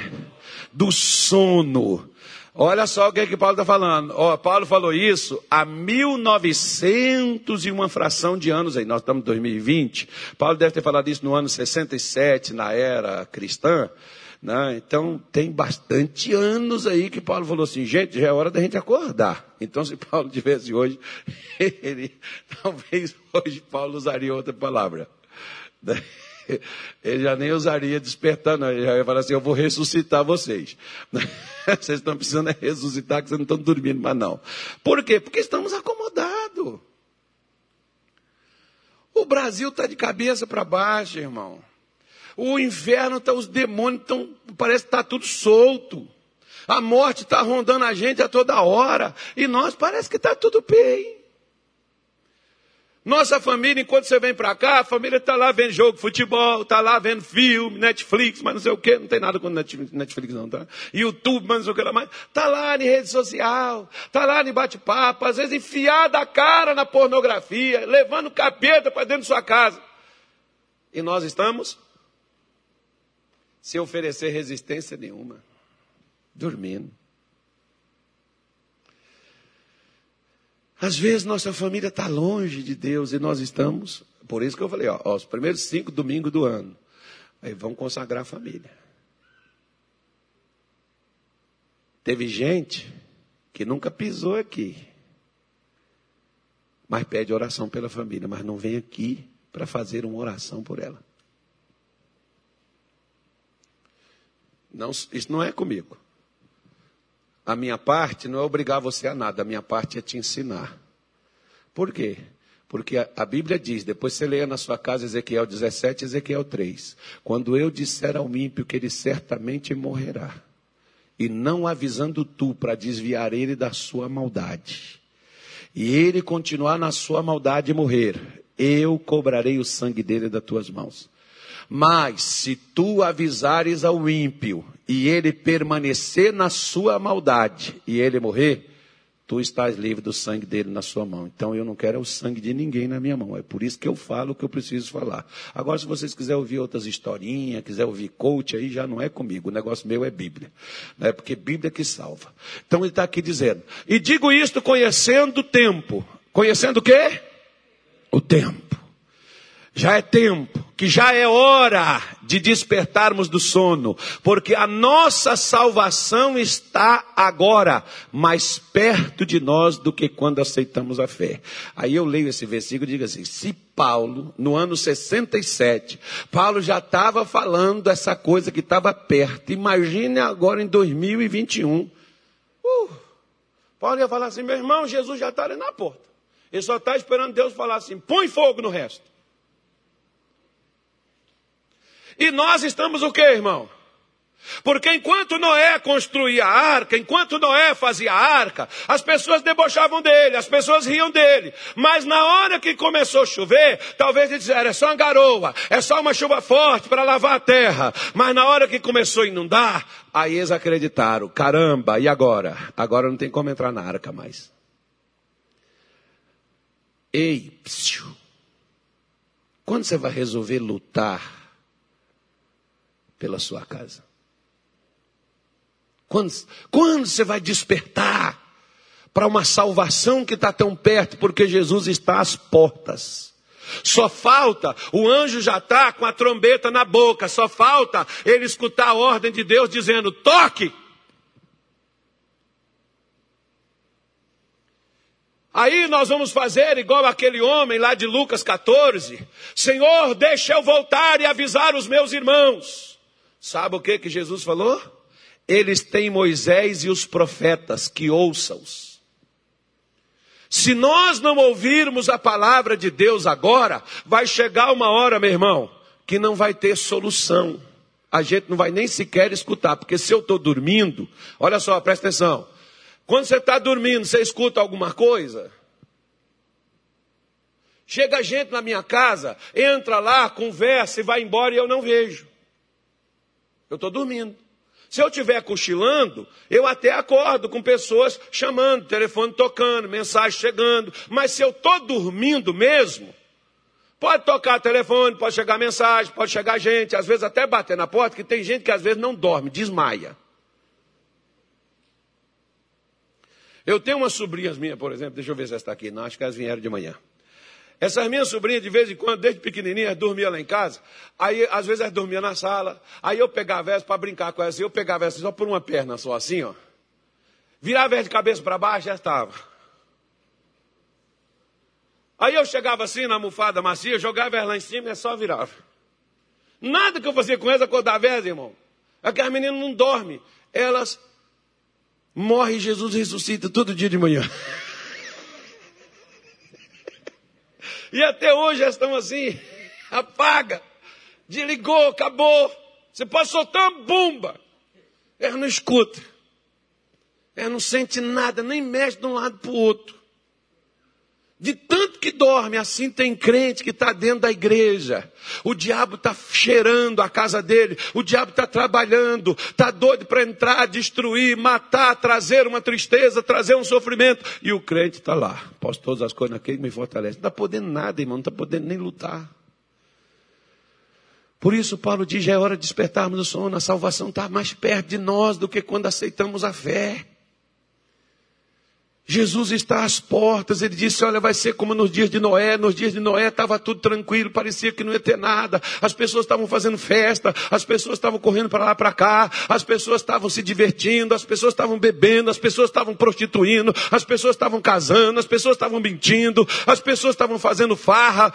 Do sono. Olha só o que, é que Paulo está falando. Oh, Paulo falou isso há 1900 e uma fração de anos aí. Nós estamos em 2020. Paulo deve ter falado isso no ano 67, na era cristã. Né? Então, tem bastante anos aí que Paulo falou assim, gente, já é hora da gente acordar. Então, se Paulo tivesse hoje, ele, talvez hoje Paulo usaria outra palavra. Ele já nem usaria despertar, não. Ele já ia falar assim: eu vou ressuscitar vocês. Vocês estão precisando é ressuscitar, que vocês não estão dormindo mais, não. Por quê? Porque estamos acomodados. O Brasil está de cabeça para baixo, irmão. O inferno está, os demônios estão, parece que está tudo solto. A morte está rondando a gente a toda hora. E nós parece que está tudo bem. Nossa família, enquanto você vem para cá, a família está lá vendo jogo de futebol, está lá vendo filme, Netflix, mas não sei o quê, não tem nada com Netflix não, tá? YouTube, mas não sei o que lá mais. Está lá em rede social, está lá em bate-papo, às vezes enfiada a cara na pornografia, levando capeta para dentro de sua casa. E nós estamos sem oferecer resistência nenhuma, dormindo. Às vezes nossa família está longe de Deus e nós estamos. Por isso que eu falei, ó, ó, os primeiros cinco domingos do ano. Aí vão consagrar a família. Teve gente que nunca pisou aqui, mas pede oração pela família, mas não vem aqui para fazer uma oração por ela. Não, isso não é comigo. A minha parte não é obrigar você a nada, a minha parte é te ensinar. Por quê? Porque a, Bíblia diz, depois você leia na sua casa Ezequiel 17, Ezequiel 3. Quando eu disser ao ímpio que ele certamente morrerá, e não avisando tu para desviar ele da sua maldade, e ele continuar na sua maldade e morrer, eu cobrarei o sangue dele das tuas mãos. Mas se tu avisares ao ímpio e ele permanecer na sua maldade e ele morrer, tu estás livre do sangue dele na sua mão. Então eu não quero o sangue de ninguém na minha mão. É por isso que eu falo o que eu preciso falar. Agora, se vocês quiserem ouvir outras historinhas, quiser ouvir coach, aí já não é comigo. O negócio meu é Bíblia. Né? Porque Bíblia é que salva. Então ele está aqui dizendo. E digo isto conhecendo o tempo. Conhecendo o quê? O tempo. Já é tempo, que já é hora de despertarmos do sono, porque a nossa salvação está agora mais perto de nós do que quando aceitamos a fé. Aí eu leio esse versículo e digo assim: se Paulo, no ano 67, Paulo já estava falando essa coisa que estava perto, imagine agora em 2021. Uh, Paulo ia falar assim: meu irmão, Jesus já está ali na porta. Ele só está esperando Deus falar assim: põe fogo no resto. E nós estamos o que, irmão? Porque enquanto Noé construía a arca, enquanto Noé fazia a arca, as pessoas debochavam dele, as pessoas riam dele. Mas na hora que começou a chover, talvez eles disseram, é só uma garoa, é só uma chuva forte para lavar a terra. Mas na hora que começou a inundar, aí eles acreditaram, caramba, e agora? Agora não tem como entrar na arca mais. Ei, psiu, Quando você vai resolver lutar pela sua casa? Quando, quando você vai despertar para uma salvação que está tão perto, porque Jesus está às portas? Só falta, o anjo já está com a trombeta na boca, só falta ele escutar a ordem de Deus dizendo: toque! Aí nós vamos fazer igual aquele homem lá de Lucas 14: Senhor, deixa eu voltar e avisar os meus irmãos. Sabe o que, que Jesus falou? Eles têm Moisés e os profetas, que ouçam-os. Se nós não ouvirmos a palavra de Deus agora, vai chegar uma hora, meu irmão, que não vai ter solução. A gente não vai nem sequer escutar, porque se eu estou dormindo, olha só, presta atenção. Quando você está dormindo, você escuta alguma coisa? Chega gente na minha casa, entra lá, conversa e vai embora e eu não vejo. Eu estou dormindo. Se eu estiver cochilando, eu até acordo com pessoas chamando, telefone tocando, mensagem chegando. Mas se eu estou dormindo mesmo, pode tocar telefone, pode chegar mensagem, pode chegar gente, às vezes até bater na porta, que tem gente que às vezes não dorme, desmaia. Eu tenho umas sobrinhas minhas, por exemplo, deixa eu ver se elas estão aqui. Não, acho que elas vieram de manhã. Essas minhas sobrinhas, de vez em quando, desde pequenininhas, dormiam lá em casa. Aí, às vezes, elas dormiam na sala. Aí eu pegava elas para brincar com elas. Eu pegava elas só por uma perna, só assim, ó. Virava elas de cabeça para baixo, já estava. Aí eu chegava assim na almofada macia, jogava elas lá em cima e só virava. Nada que eu fazia com elas acordava elas, irmão. É que as meninas não dormem. Elas morrem Jesus ressuscita todo dia de manhã. E até hoje elas estão assim, apaga, desligou, acabou. Você pode soltar uma bomba. Ela não escuta. Ela não sente nada, nem mexe de um lado para o outro. De tanto que dorme, assim tem crente que está dentro da igreja. O diabo está cheirando a casa dele, o diabo está trabalhando, está doido para entrar, destruir, matar, trazer uma tristeza, trazer um sofrimento. E o crente está lá. Posso todas as coisas naquele que me fortalece. Não está podendo nada, irmão, não está podendo nem lutar. Por isso, Paulo diz: já é hora de despertarmos o sono, a salvação está mais perto de nós do que quando aceitamos a fé. Jesus está às portas, ele disse: Olha, vai ser como nos dias de Noé. Nos dias de Noé estava tudo tranquilo, parecia que não ia ter nada. As pessoas estavam fazendo festa, as pessoas estavam correndo para lá para cá, as pessoas estavam se divertindo, as pessoas estavam bebendo, as pessoas estavam prostituindo, as pessoas estavam casando, as pessoas estavam mentindo, as pessoas estavam fazendo farra.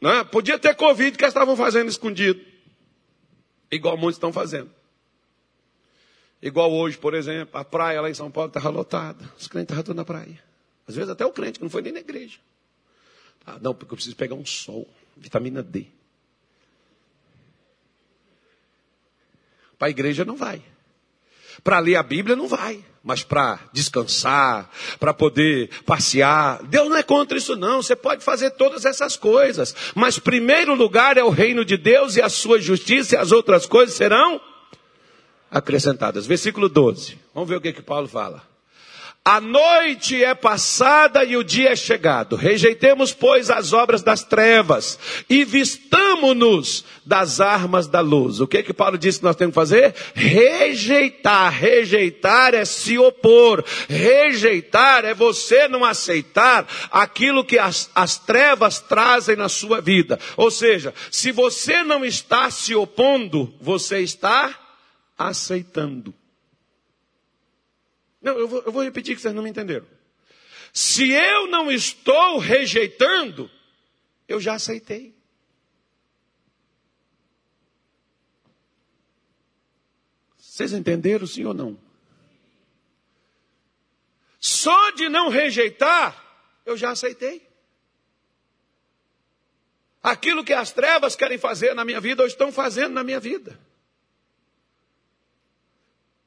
Né? Podia ter Covid que elas estavam fazendo escondido, igual muitos estão fazendo. Igual hoje, por exemplo, a praia lá em São Paulo estava lotada. Os crentes estavam na praia. Às vezes até o crente, que não foi nem na igreja. Ah, não, porque eu preciso pegar um sol, vitamina D. Para a igreja não vai. Para ler a Bíblia não vai, mas para descansar, para poder passear, Deus não é contra isso não. Você pode fazer todas essas coisas, mas primeiro lugar é o reino de Deus e a sua justiça e as outras coisas serão acrescentadas. Versículo 12. Vamos ver o que, que Paulo fala. A noite é passada e o dia é chegado. Rejeitemos, pois, as obras das trevas e vistamo-nos das armas da luz. O que que Paulo disse que nós temos que fazer? Rejeitar. Rejeitar é se opor. Rejeitar é você não aceitar aquilo que as, as trevas trazem na sua vida. Ou seja, se você não está se opondo, você está aceitando. Não, eu vou, eu vou repetir que vocês não me entenderam. Se eu não estou rejeitando, eu já aceitei. Vocês entenderam, sim ou não? Só de não rejeitar, eu já aceitei. Aquilo que as trevas querem fazer na minha vida, ou estão fazendo na minha vida.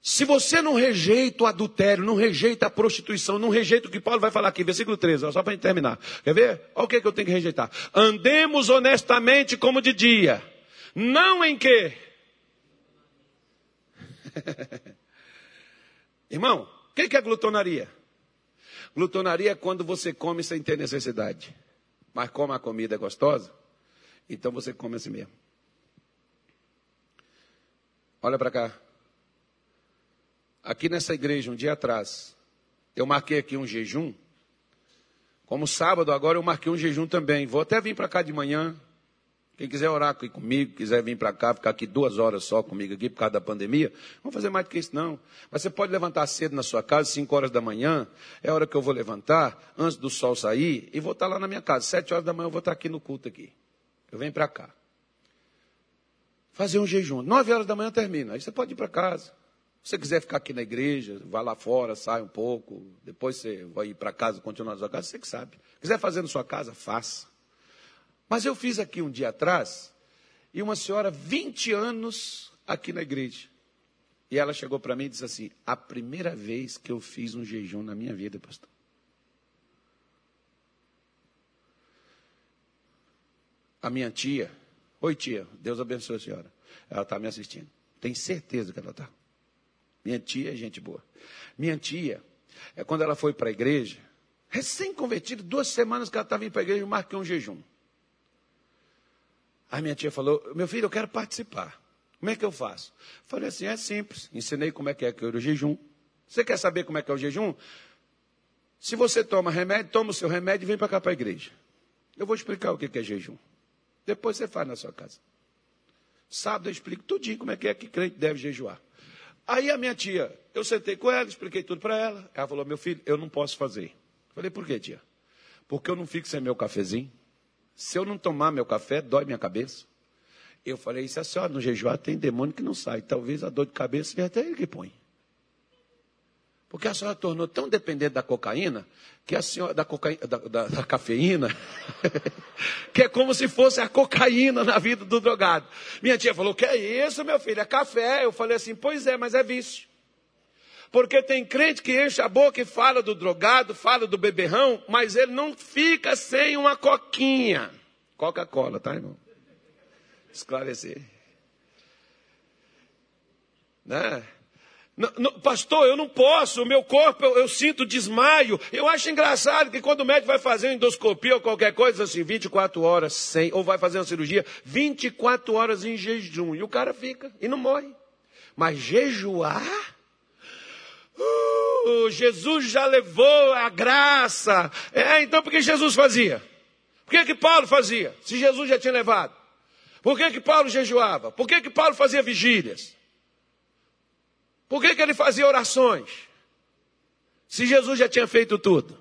Se você não rejeita o adultério, não rejeita a prostituição, não rejeita o que Paulo vai falar aqui, versículo 13, só para terminar. Quer ver? Olha o que, que eu tenho que rejeitar. Andemos honestamente como de dia, não em quê? Irmão, o que, que é glutonaria? Glutonaria é quando você come sem ter necessidade, mas como a comida é gostosa, Então você come assim mesmo. Olha para cá. Aqui nessa igreja, um dia atrás, eu marquei aqui um jejum. Como sábado agora eu marquei um jejum também. Vou até vir para cá de manhã. Quem quiser orar aqui comigo, quiser vir para cá, ficar aqui duas horas só comigo aqui por causa da pandemia, vou fazer mais do que isso não. Mas você pode levantar cedo na sua casa, 5 horas da manhã, é a hora que eu vou levantar, antes do sol sair, e vou estar lá na minha casa. 7 horas da manhã eu vou estar aqui no culto aqui. Eu venho para cá. Fazer um jejum. 9 horas da manhã termina. Aí você pode ir para casa. Se você quiser ficar aqui na igreja, vai lá fora, sai um pouco, depois você vai ir para casa, continuar na sua casa, você que sabe. Quiser fazer na sua casa, faça. Mas eu fiz aqui um dia atrás, e uma senhora, 20 anos aqui na igreja. E ela chegou para mim e disse assim: A primeira vez que eu fiz um jejum na minha vida, pastor. A minha tia, oi tia, Deus abençoe a senhora. Ela está me assistindo. Tem certeza que ela está. Minha tia é gente boa. Minha tia, é quando ela foi para a igreja, recém-convertida, duas semanas que ela estava indo para a igreja, eu marquei um jejum. Aí minha tia falou, meu filho, eu quero participar. Como é que eu faço? Falei assim, é simples. Ensinei como é que é que o jejum. Você quer saber como é que é o jejum? Se você toma remédio, toma o seu remédio e vem para cá para a igreja. Eu vou explicar o que é jejum. Depois você faz na sua casa. Sábado eu explico tudinho como é que é que crente deve jejuar. Aí a minha tia, eu sentei com ela, expliquei tudo para ela. Ela falou: Meu filho, eu não posso fazer. Falei: Por quê, tia? Porque eu não fico sem meu cafezinho. Se eu não tomar meu café, dói minha cabeça. Eu falei: Se a senhora no jejuar tem demônio que não sai. Talvez a dor de cabeça seja até ele que põe. Porque a senhora tornou tão dependente da cocaína, que a senhora, da, cocaína, da, da, da cafeína, que é como se fosse a cocaína na vida do drogado. Minha tia falou: Que é isso, meu filho? É café. Eu falei assim: Pois é, mas é vício. Porque tem crente que enche a boca e fala do drogado, fala do beberrão, mas ele não fica sem uma coquinha. Coca-Cola, tá, irmão? Esclarecer. Né? Pastor, eu não posso, o meu corpo, eu, eu, sinto desmaio. Eu acho engraçado que quando o médico vai fazer uma endoscopia ou qualquer coisa assim, 24 horas sem, ou vai fazer uma cirurgia, 24 horas em jejum. E o cara fica e não morre. Mas jejuar? Uh, Jesus já levou a graça. É, então por que Jesus fazia? Por que, que Paulo fazia? Se Jesus já tinha levado. Por que, que Paulo jejuava? Por que, que Paulo fazia vigílias? Por que, que ele fazia orações? Se Jesus já tinha feito tudo.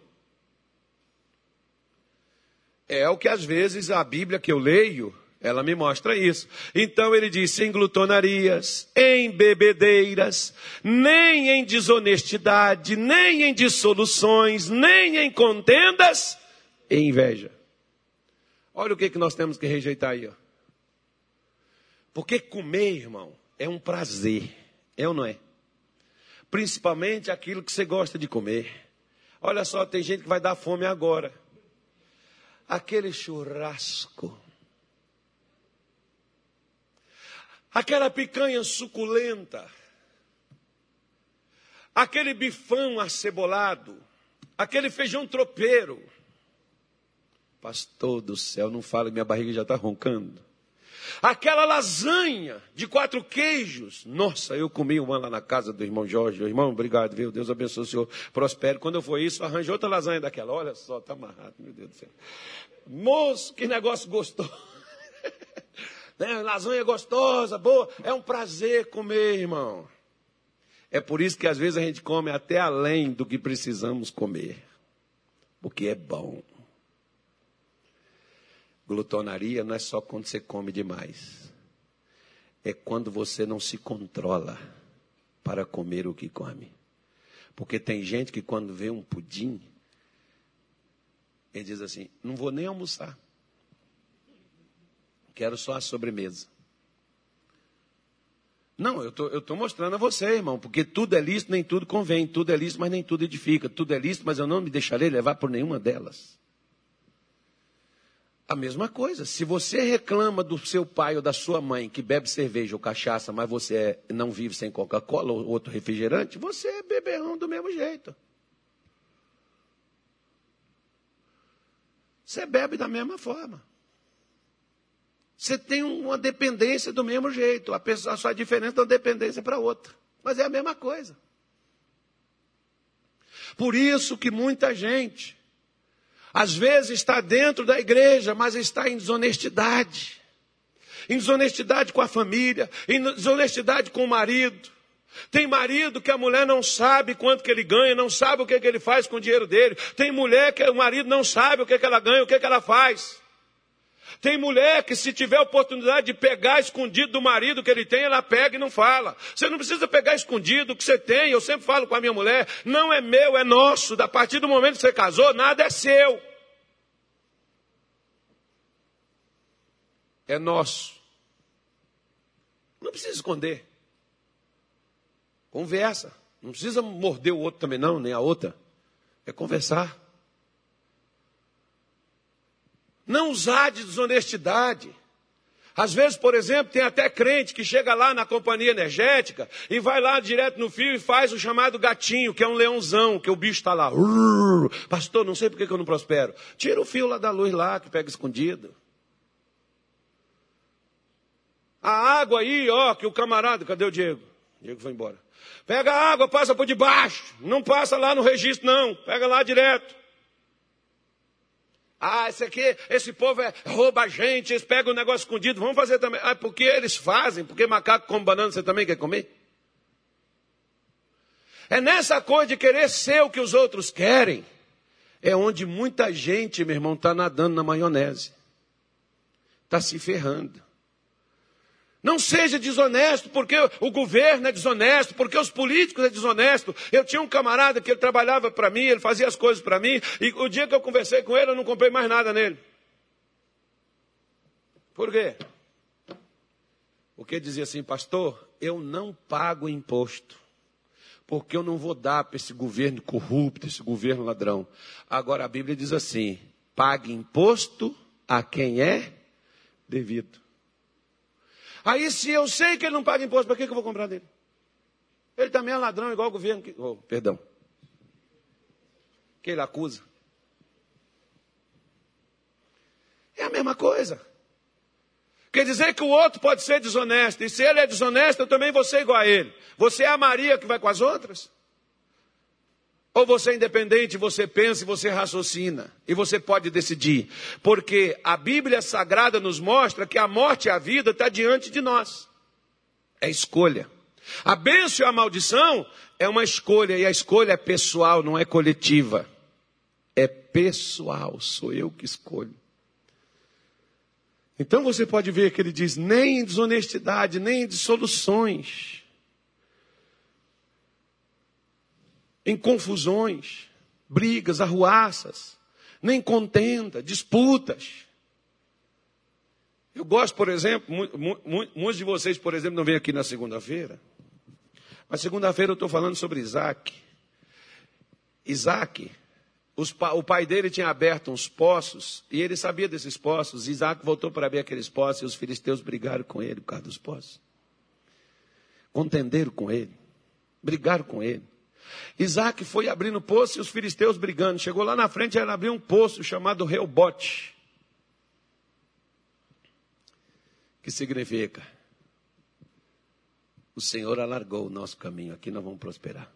É o que às vezes a Bíblia que eu leio, ela me mostra isso. Então ele diz: em glutonarias, em bebedeiras, nem em desonestidade, nem em dissoluções, nem em contendas e inveja. Olha o que, que nós temos que rejeitar aí. Ó. Porque comer, irmão, é um prazer. É ou não é? Principalmente aquilo que você gosta de comer. Olha só, tem gente que vai dar fome agora. Aquele churrasco. Aquela picanha suculenta. Aquele bifão acebolado. Aquele feijão tropeiro. Pastor do céu, não fala, minha barriga já está roncando. Aquela lasanha de quatro queijos. Nossa, eu comi uma lá na casa do irmão Jorge. Irmão, obrigado, viu? Deus abençoe o senhor. Prospere. Quando eu for isso, arranje outra lasanha daquela. Olha só, está amarrado, meu Deus do céu. Moço, que negócio gostoso. né? Lasanha gostosa, boa. É um prazer comer, irmão. É por isso que às vezes a gente come até além do que precisamos comer. Porque é bom. Glutonaria não é só quando você come demais. É quando você não se controla para comer o que come. Porque tem gente que quando vê um pudim, ele diz assim: não vou nem almoçar. Quero só a sobremesa. Não, eu tô, estou mostrando a você, irmão, porque tudo é lícito, nem tudo convém. Tudo é lícito, mas nem tudo edifica. Tudo é lícito, mas eu não me deixarei levar por nenhuma delas. A mesma coisa. Se você reclama do seu pai ou da sua mãe que bebe cerveja ou cachaça, mas você é, não vive sem Coca-Cola ou outro refrigerante, você é beberrão do mesmo jeito. Você bebe da mesma forma. Você tem uma dependência do mesmo jeito. A, sua diferença é uma dependência para outra. Mas é a mesma coisa. Por isso que muita gente, às vezes está dentro da igreja, mas está em desonestidade. Em desonestidade com a família, em desonestidade com o marido. Tem marido que a mulher não sabe quanto que ele ganha, não sabe o que, que ele faz com o dinheiro dele. Tem mulher que o marido não sabe o que, que ela ganha, o que, que ela faz. Tem mulher que, se tiver oportunidade de pegar escondido do marido que ele tem, ela pega e não fala. Você não precisa pegar escondido o que você tem. Eu sempre falo com a minha mulher: não é meu, é nosso. Da partir do momento que você casou, nada é seu. É nosso. Não precisa esconder. Conversa. Não precisa morder o outro também, não, nem a outra. É conversar. Não usar de desonestidade. Às vezes, por exemplo, tem até crente que chega lá na companhia energética e vai lá direto no fio e faz o chamado gatinho, que é um leãozão, que o bicho está lá. Pastor, não sei por que eu não prospero. Tira o fio lá da luz lá, que pega escondido. A água aí, ó, que o camarada, cadê o Diego? O Diego foi embora. Pega a água, passa por debaixo. Não passa lá no registro, não. Pega lá direto. Ah, esse aqui, esse povo é, rouba a gente, eles pegam o negócio escondido, vamos fazer também. Ah, porque eles fazem, porque macaco come banana, você também quer comer? É nessa coisa de querer ser o que os outros querem, é onde muita gente, meu irmão, está nadando na maionese. Está se ferrando. Não seja desonesto, porque o governo é desonesto, porque os políticos é desonesto. Eu tinha um camarada que ele trabalhava para mim, ele fazia as coisas para mim, e o dia que eu conversei com ele, eu não comprei mais nada nele. Por quê? Porque dizia assim, pastor, eu não pago imposto, porque eu não vou dar para esse governo corrupto, esse governo ladrão. Agora a Bíblia diz assim: pague imposto a quem é devido. Aí, se eu sei que ele não paga imposto, para que, que eu vou comprar dele? Ele também é ladrão, igual o governo. Que... Oh, perdão. Que ele acusa. É a mesma coisa. Quer dizer que o outro pode ser desonesto. E se ele é desonesto, eu também vou ser igual a ele. Você é a Maria que vai com as outras? Ou você é independente, você pensa e você raciocina. E você pode decidir. Porque a Bíblia Sagrada nos mostra que a morte e a vida está diante de nós. É escolha. A bênção e a maldição é uma escolha. E a escolha é pessoal, não é coletiva. É pessoal, sou eu que escolho. Então você pode ver que ele diz: nem em desonestidade, nem em dissoluções em confusões, brigas, arruaças, nem contenda, disputas. Eu gosto, por exemplo, muitos de vocês, por exemplo, não vêm aqui na segunda-feira, mas segunda-feira eu estou falando sobre Isaac. Isaac, os, o pai dele tinha aberto uns poços e ele sabia desses poços. Isaac voltou para abrir aqueles poços e os filisteus brigaram com ele por causa dos poços. Contenderam com ele, brigaram com ele. Isaac foi abrindo poço e os filisteus brigando. Chegou lá na frente, ele abriu um poço chamado Reobote. Que significa: O Senhor alargou o nosso caminho, aqui nós vamos prosperar.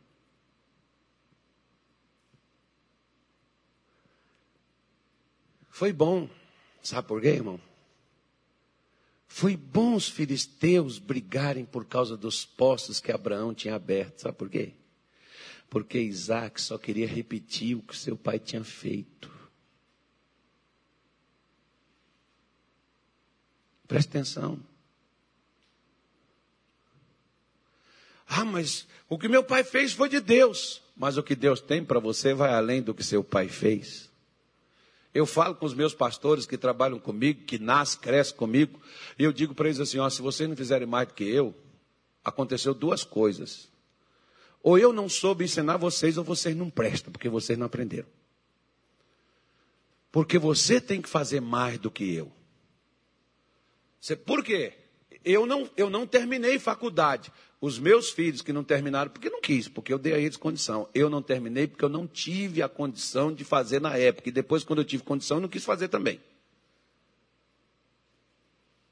Foi bom, sabe por quê, irmão? Foi bom os filisteus brigarem por causa dos poços que Abraão tinha aberto, sabe por quê? Porque Isaac só queria repetir o que seu pai tinha feito. Preste atenção. Ah, mas o que meu pai fez foi de Deus. Mas o que Deus tem para você vai além do que seu pai fez. Eu falo com os meus pastores que trabalham comigo, que nascem, crescem comigo, e eu digo para eles assim: ó, se vocês não fizerem mais do que eu, aconteceu duas coisas. Ou eu não soube ensinar vocês, ou vocês não prestam, porque vocês não aprenderam. Porque você tem que fazer mais do que eu. Você, por quê? Eu não, eu não terminei faculdade. Os meus filhos que não terminaram, porque não quis, porque eu dei a eles condição. Eu não terminei porque eu não tive a condição de fazer na época. E depois, quando eu tive condição, eu não quis fazer também.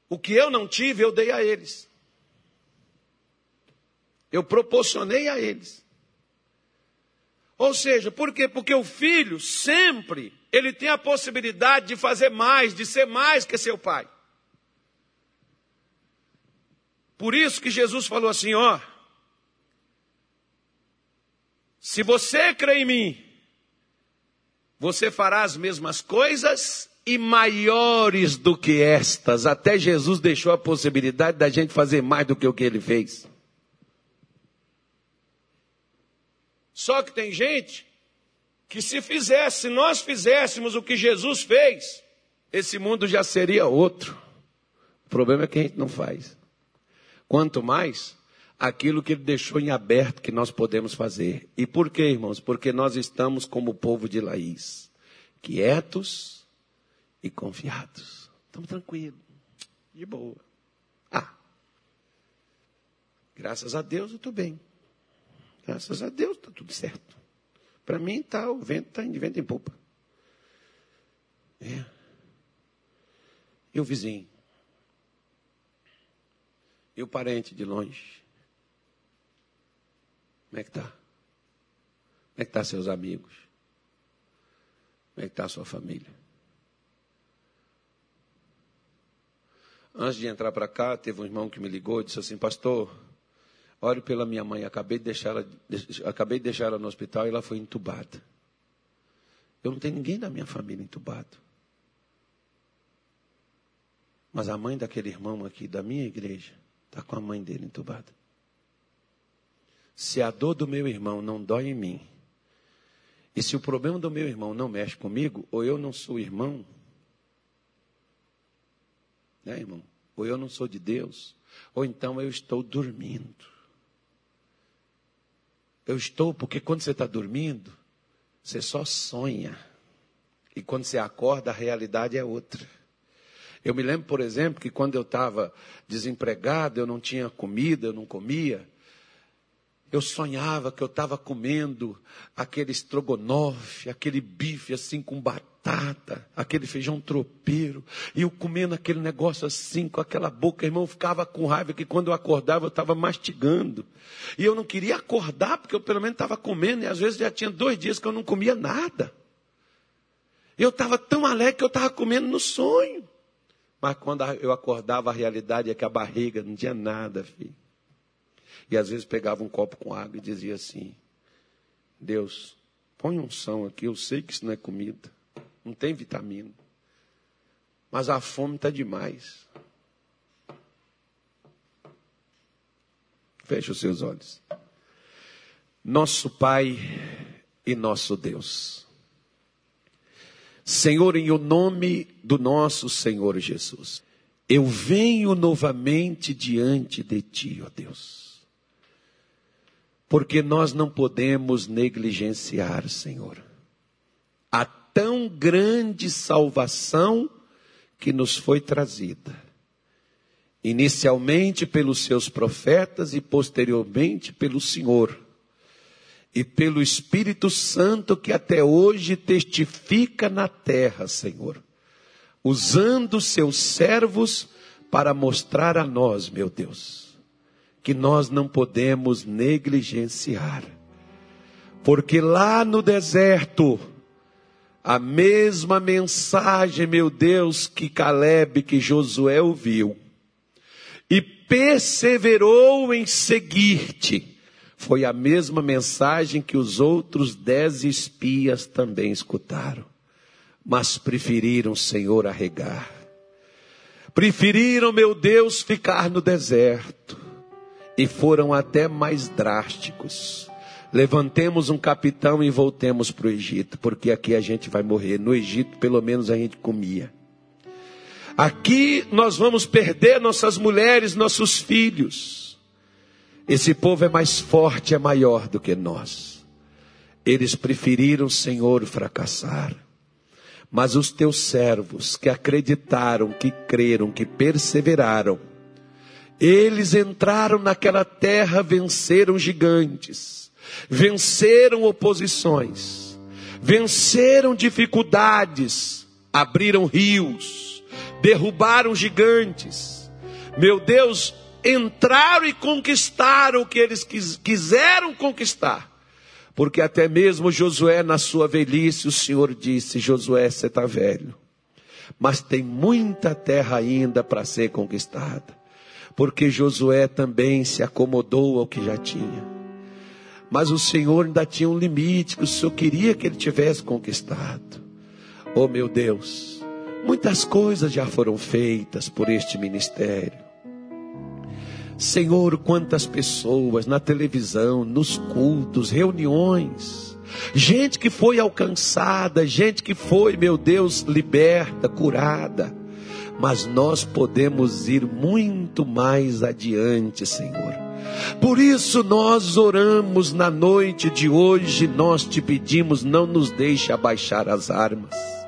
O que eu não tive, eu dei a eles. Eu proporcionei a eles. Ou seja, por quê? Porque o filho sempre ele tem a possibilidade de fazer mais, de ser mais que seu pai. Por isso que Jesus falou assim, ó, se você crê em mim, você fará as mesmas coisas e maiores do que estas. Até Jesus deixou a possibilidade da gente fazer mais do que o que ele fez. Só que tem gente que se fizesse, se nós fizéssemos o que Jesus fez, esse mundo já seria outro. O problema é que a gente não faz. Quanto mais aquilo que ele deixou em aberto que nós podemos fazer. E por quê, irmãos? Porque nós estamos como o povo de Laís, quietos e confiados. Estamos tranquilos, de boa. Ah, graças a Deus eu estou bem. Graças a Deus está tudo certo. Para mim tá, o vento está de vento em popa. É. E o vizinho? E o parente de longe? Como é que está? Como é que está seus amigos? Como é que está a sua família? Antes de entrar para cá, teve um irmão que me ligou e disse assim, pastor, Ore pela minha mãe, acabei de deixar ela, acabei de deixar ela no hospital e ela foi entubada. Eu não tenho ninguém da minha família entubado. Mas a mãe daquele irmão aqui da minha igreja está com a mãe dele entubada. Se a dor do meu irmão não dói em mim, e se o problema do meu irmão não mexe comigo, ou eu não sou irmão, né, irmão? Ou eu não sou de Deus, ou então eu estou dormindo. Eu estou, porque quando você está dormindo, você só sonha. E quando você acorda, a realidade é outra. Eu me lembro, por exemplo, que quando eu estava desempregado, eu não tinha comida, eu não comia. Eu sonhava que eu estava comendo aquele estrogonofe, aquele bife assim com batata batata, aquele feijão tropeiro, e eu comendo aquele negócio assim, com aquela boca, irmão, ficava com raiva que quando eu acordava eu estava mastigando. E eu não queria acordar, porque eu pelo menos estava comendo, e às vezes já tinha dois dias que eu não comia nada. Eu estava tão alegre que eu estava comendo no sonho. Mas quando eu acordava, a realidade é que a barriga não tinha nada, filho. E às vezes pegava um copo com água e dizia assim: Deus, põe um som aqui, eu sei que isso não é comida não tem vitamina. Mas a fome está demais. Feche os seus olhos. Nosso Pai e nosso Deus. Senhor, em o nome do nosso Senhor Jesus, eu venho novamente diante de Ti, ó Deus. Porque nós não podemos negligenciar, Senhor, a tão grande salvação que nos foi trazida. Inicialmente pelos seus profetas e posteriormente pelo Senhor. E pelo Espírito Santo que até hoje testifica na terra, Senhor. Usando seus servos para mostrar a nós, meu Deus, que nós não podemos negligenciar. Porque lá no deserto, a mesma mensagem, meu Deus, que Caleb, que Josué ouviu, e perseverou em seguir-te, foi a mesma mensagem que os outros dez espias também escutaram, mas preferiram, Senhor, arregar. Preferiram, meu Deus, ficar no deserto. E foram até mais drásticos Levantemos um capitão e voltemos para o Egito, porque aqui a gente vai morrer. No Egito, pelo menos, a gente comia. Aqui nós vamos perder nossas mulheres, nossos filhos. Esse povo é mais forte, é maior do que nós. Eles preferiram, Senhor, fracassar. Mas os teus servos que acreditaram, que creram, que perseveraram, eles entraram naquela terra, venceram gigantes venceram oposições, venceram dificuldades, abriram rios, derrubaram gigantes, meu Deus, entraram e conquistaram o que eles quiseram conquistar. Porque até mesmo Josué, na sua velhice, o Senhor disse: Josué, você está velho, mas tem muita terra ainda para ser conquistada. Porque Josué também se acomodou ao que já tinha. Mas o Senhor ainda tinha um limite que o Senhor queria que ele tivesse conquistado. Oh meu Deus, muitas coisas já foram feitas por este ministério. Senhor, quantas pessoas na televisão, nos cultos, reuniões, gente que foi alcançada, gente que foi, meu Deus, liberta, curada. Mas nós podemos ir muito mais adiante, Senhor. Por isso nós oramos na noite de hoje, nós te pedimos, não nos deixe abaixar as armas.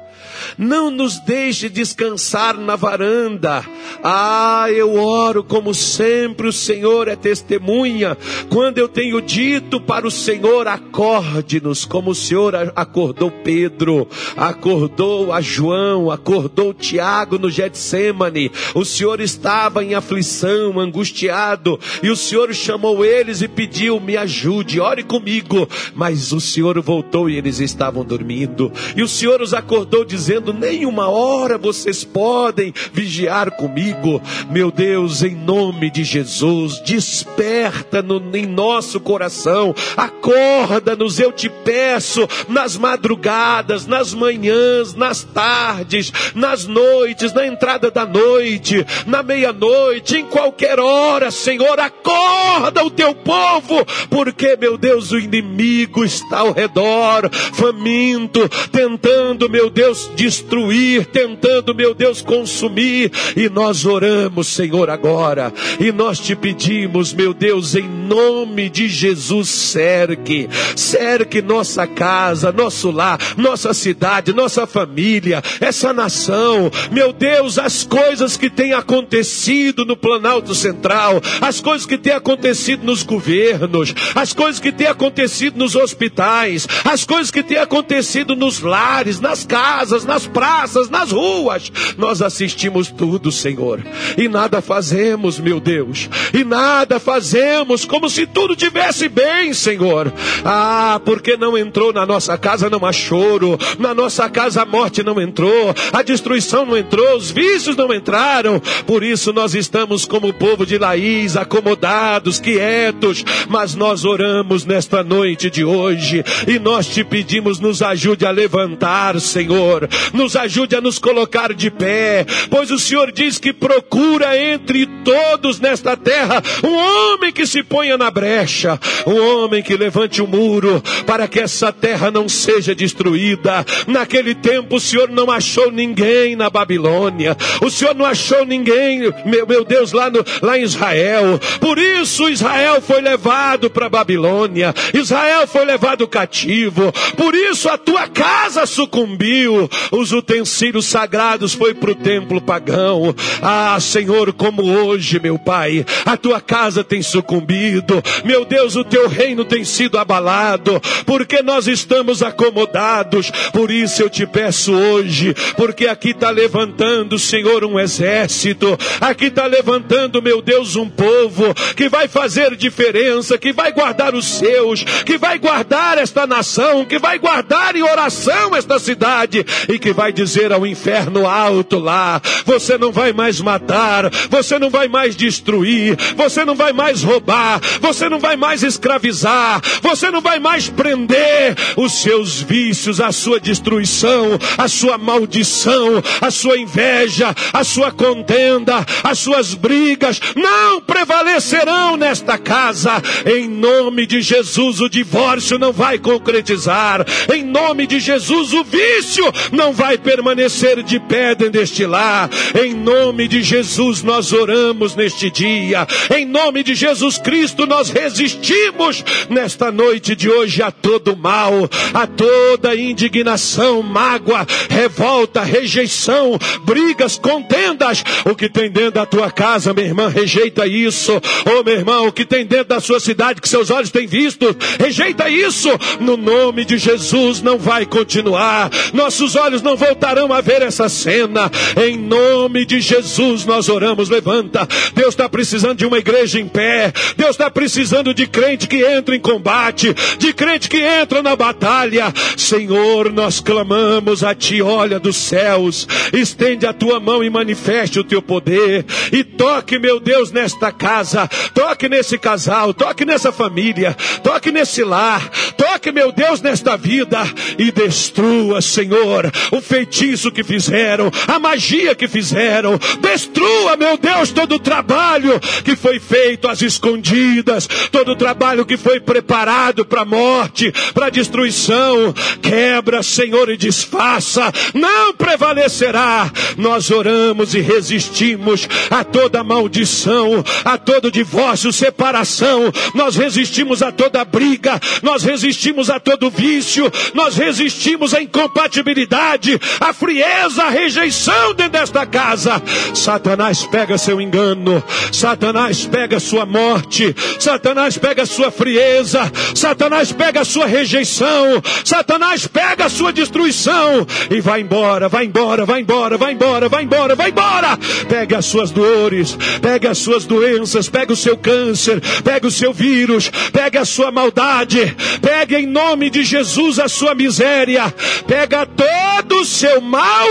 Não nos deixe descansar na varanda. Ah, eu oro como sempre, o Senhor é testemunha. Quando eu tenho dito para o Senhor, acorde-nos, como o Senhor acordou Pedro, acordou a João, acordou Tiago no Getsemane. O Senhor estava em aflição, angustiado, e o Senhor chamou eles e pediu: me ajude, ore comigo. Mas o Senhor voltou e eles estavam dormindo. E o Senhor os acordou dizendo, dizendo: nem uma hora vocês podem vigiar comigo. Meu Deus, em nome de Jesus, desperta no, em nosso coração, acorda-nos, eu te peço, nas madrugadas, nas manhãs, nas tardes, nas noites, na entrada da noite, na meia-noite, em qualquer hora, Senhor, acorda o teu povo, porque, meu Deus, o inimigo está ao redor, faminto, tentando, meu Deus, de destruir, tentando, meu Deus, consumir. E nós oramos, Senhor, agora. E nós te pedimos, meu Deus, em nome de Jesus, cerque, cerque nossa casa, nosso lar, nossa cidade, nossa família, essa nação. Meu Deus, as coisas que têm acontecido no Planalto Central, as coisas que têm acontecido nos governos, as coisas que têm acontecido nos hospitais, as coisas que têm acontecido nos lares, nas casas, nas praças, nas ruas. Nós assistimos tudo, Senhor, e nada fazemos, meu Deus, e nada fazemos como se tudo tivesse bem, Senhor. Ah, porque não entrou na nossa casa, não há choro, na nossa casa a morte não entrou, a destruição não entrou, os vícios não entraram. Por isso nós estamos como o povo de Laís, acomodados, quietos, mas nós oramos nesta noite de hoje. E nós te pedimos, nos ajude a levantar, Senhor nos ajude a nos colocar de pé, pois o Senhor diz que procura entre todos nesta terra um homem que se ponha na brecha, um homem que levante o um muro para que essa terra não seja destruída. Naquele tempo o Senhor não achou ninguém na Babilônia, o Senhor não achou ninguém, meu, meu Deus, lá, no, lá em Israel. Por isso Israel foi levado para Babilônia, Israel foi levado cativo, por isso a tua casa sucumbiu, os utensílios sagrados foi para o templo pagão. Ah, Senhor, como hoje, meu Pai, a tua casa tem sucumbido. Meu Deus, o teu reino tem sido abalado, porque nós estamos acomodados. Por isso eu te peço hoje, porque aqui está levantando, Senhor, um exército. Aqui está levantando, meu Deus, um povo que vai fazer diferença, que vai guardar os seus, que vai guardar esta nação, que vai guardar em oração esta cidade e que vai dizer ao inferno alto lá: você não vai mais matar, você não vai mais destruir, você não vai mais roubar, você não vai mais escravizar, você não vai mais prender os seus vícios, a sua destruição, a sua maldição, a sua inveja, a sua contenda, as suas brigas, não prevalecerão nesta casa. Em nome de Jesus, o divórcio não vai concretizar. Em nome de Jesus, o vício não vai vai permanecer de pé dentro deste lar. Em nome de Jesus nós oramos neste dia. Em nome de Jesus Cristo nós resistimos nesta noite de hoje a todo mal, a toda indignação, mágoa, revolta, rejeição, brigas, contendas. O que tem dentro da tua casa, minha irmã, rejeita isso. Oh, meu irmão, o que tem dentro da sua cidade que seus olhos têm visto. Rejeita isso. No nome de Jesus não vai continuar. Nossos olhos não voltarão a ver essa cena. Em nome de Jesus nós oramos. Levanta. Deus está precisando de uma igreja em pé. Deus está precisando de crente que entra em combate, de crente que entra na batalha. Senhor, nós clamamos a Ti, olha dos céus, estende a Tua mão e manifeste o Teu poder. E toque, meu Deus, nesta casa, toque nesse casal, toque nessa família, toque nesse lar, toque, meu Deus, nesta vida e destrua, Senhor, o feitiço que fizeram, a magia que fizeram. Destrua, meu Deus, todo o trabalho que foi feito às escondidas, todo o trabalho que foi preparado para a morte, para a destruição. Quebra, Senhor, e desfaça. Não prevalecerá. Nós oramos e resistimos a toda maldição, a todo divórcio, separação. Nós resistimos a toda briga, nós resistimos a todo vício, nós resistimos à incompatibilidade, à frieza, à rejeição dentro desta casa. Satanás pega seu engano, Satanás pega sua morte, Satanás pega sua frieza, Satanás pega sua rejeição, Satanás pega a sua destruição e vai embora, vai embora, vai embora, vai embora, vai embora, vai embora. Pega as suas dores, pega as suas doenças, pega o seu câncer, pega o seu vírus, pega a sua maldade, pega em nome de Jesus a sua miséria, pega todo o seu mal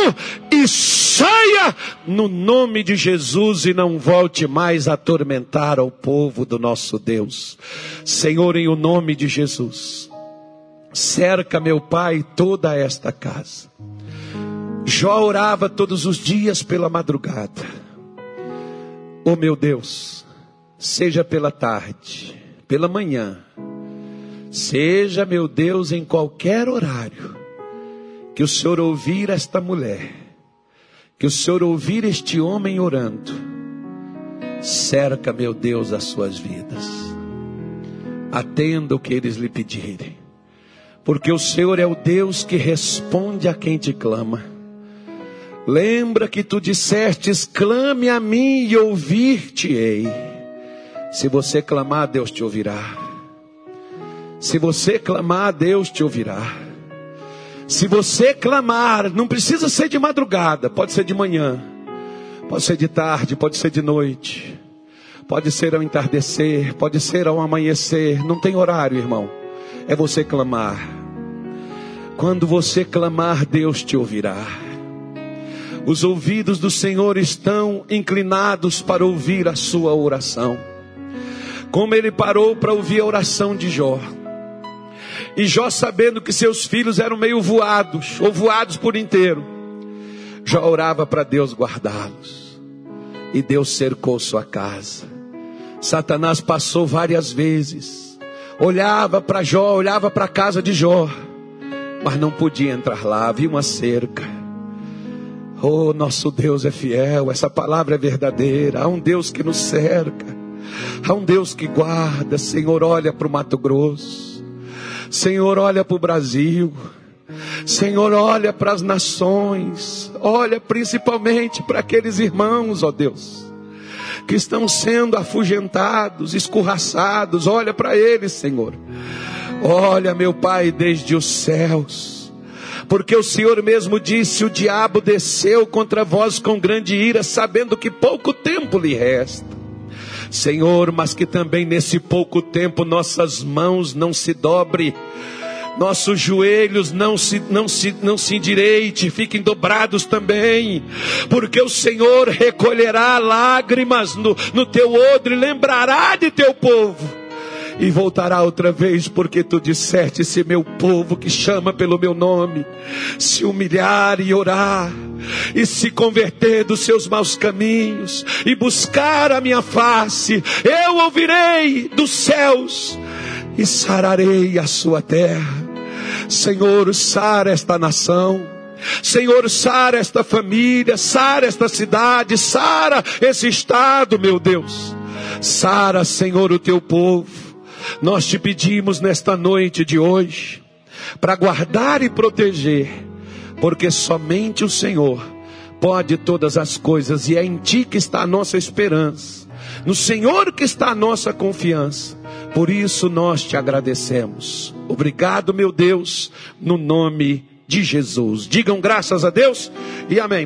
e saia no nome de Jesus e não volte mais a atormentar ao povo do nosso Deus. Senhor, em o nome de Jesus, cerca, meu Pai, toda esta casa. Jó orava todos os dias pela madrugada. Oh meu Deus, seja pela tarde, pela manhã, seja, meu Deus, em qualquer horário, que o Senhor ouvir esta mulher, que o Senhor ouvir este homem orando, cerca, meu Deus, as suas vidas. Atenda o que eles lhe pedirem, porque o Senhor é o Deus que responde a quem te clama. Lembra que tu dissestes: clame a mim e ouvir-te-ei. Se você clamar, Deus te ouvirá. Se você clamar, Deus te ouvirá. Se você clamar, não precisa ser de madrugada, pode ser de manhã, pode ser de tarde, pode ser de noite, pode ser ao entardecer, pode ser ao amanhecer, não tem horário, irmão. É você clamar. Quando você clamar, Deus te ouvirá. Os ouvidos do Senhor estão inclinados para ouvir a sua oração. Como ele parou para ouvir a oração de Jó. E Jó, sabendo que seus filhos eram meio voados, ou voados por inteiro, Jó orava para Deus guardá-los. E Deus cercou sua casa. Satanás passou várias vezes, olhava para Jó, olhava para a casa de Jó, mas não podia entrar lá, havia uma cerca. Oh, nosso Deus é fiel, essa palavra é verdadeira. Há um Deus que nos cerca, há um Deus que guarda. Senhor, olha para o Mato Grosso, Senhor, olha para o Brasil. Senhor, olha para as nações, olha principalmente para aqueles irmãos, ó Deus, que estão sendo afugentados, escorraçados, olha para eles, Senhor. Olha, meu Pai, desde os céus porque o Senhor mesmo disse: O diabo desceu contra vós com grande ira, sabendo que pouco tempo lhe resta. Senhor, mas que também nesse pouco tempo nossas mãos não se dobre, nossos joelhos não se, não se, não se endireite, fiquem dobrados também, porque o Senhor recolherá lágrimas no, no teu odre, lembrará de teu povo e voltará outra vez, porque tu disseste: se meu povo que chama pelo meu nome se humilhar e orar, e se converter dos seus maus caminhos, e buscar a minha face, eu ouvirei dos céus e sararei a sua terra. Senhor, sara esta nação. Senhor, sara esta família, sara esta cidade, sara esse estado, meu Deus. Sara, Senhor, o teu povo. Nós te pedimos nesta noite de hoje, para guardar e proteger, porque somente o Senhor pode todas as coisas e é em Ti que está a nossa esperança, no Senhor que está a nossa confiança. Por isso nós te agradecemos. Obrigado, meu Deus, no nome de Jesus. Digam graças a Deus e amém.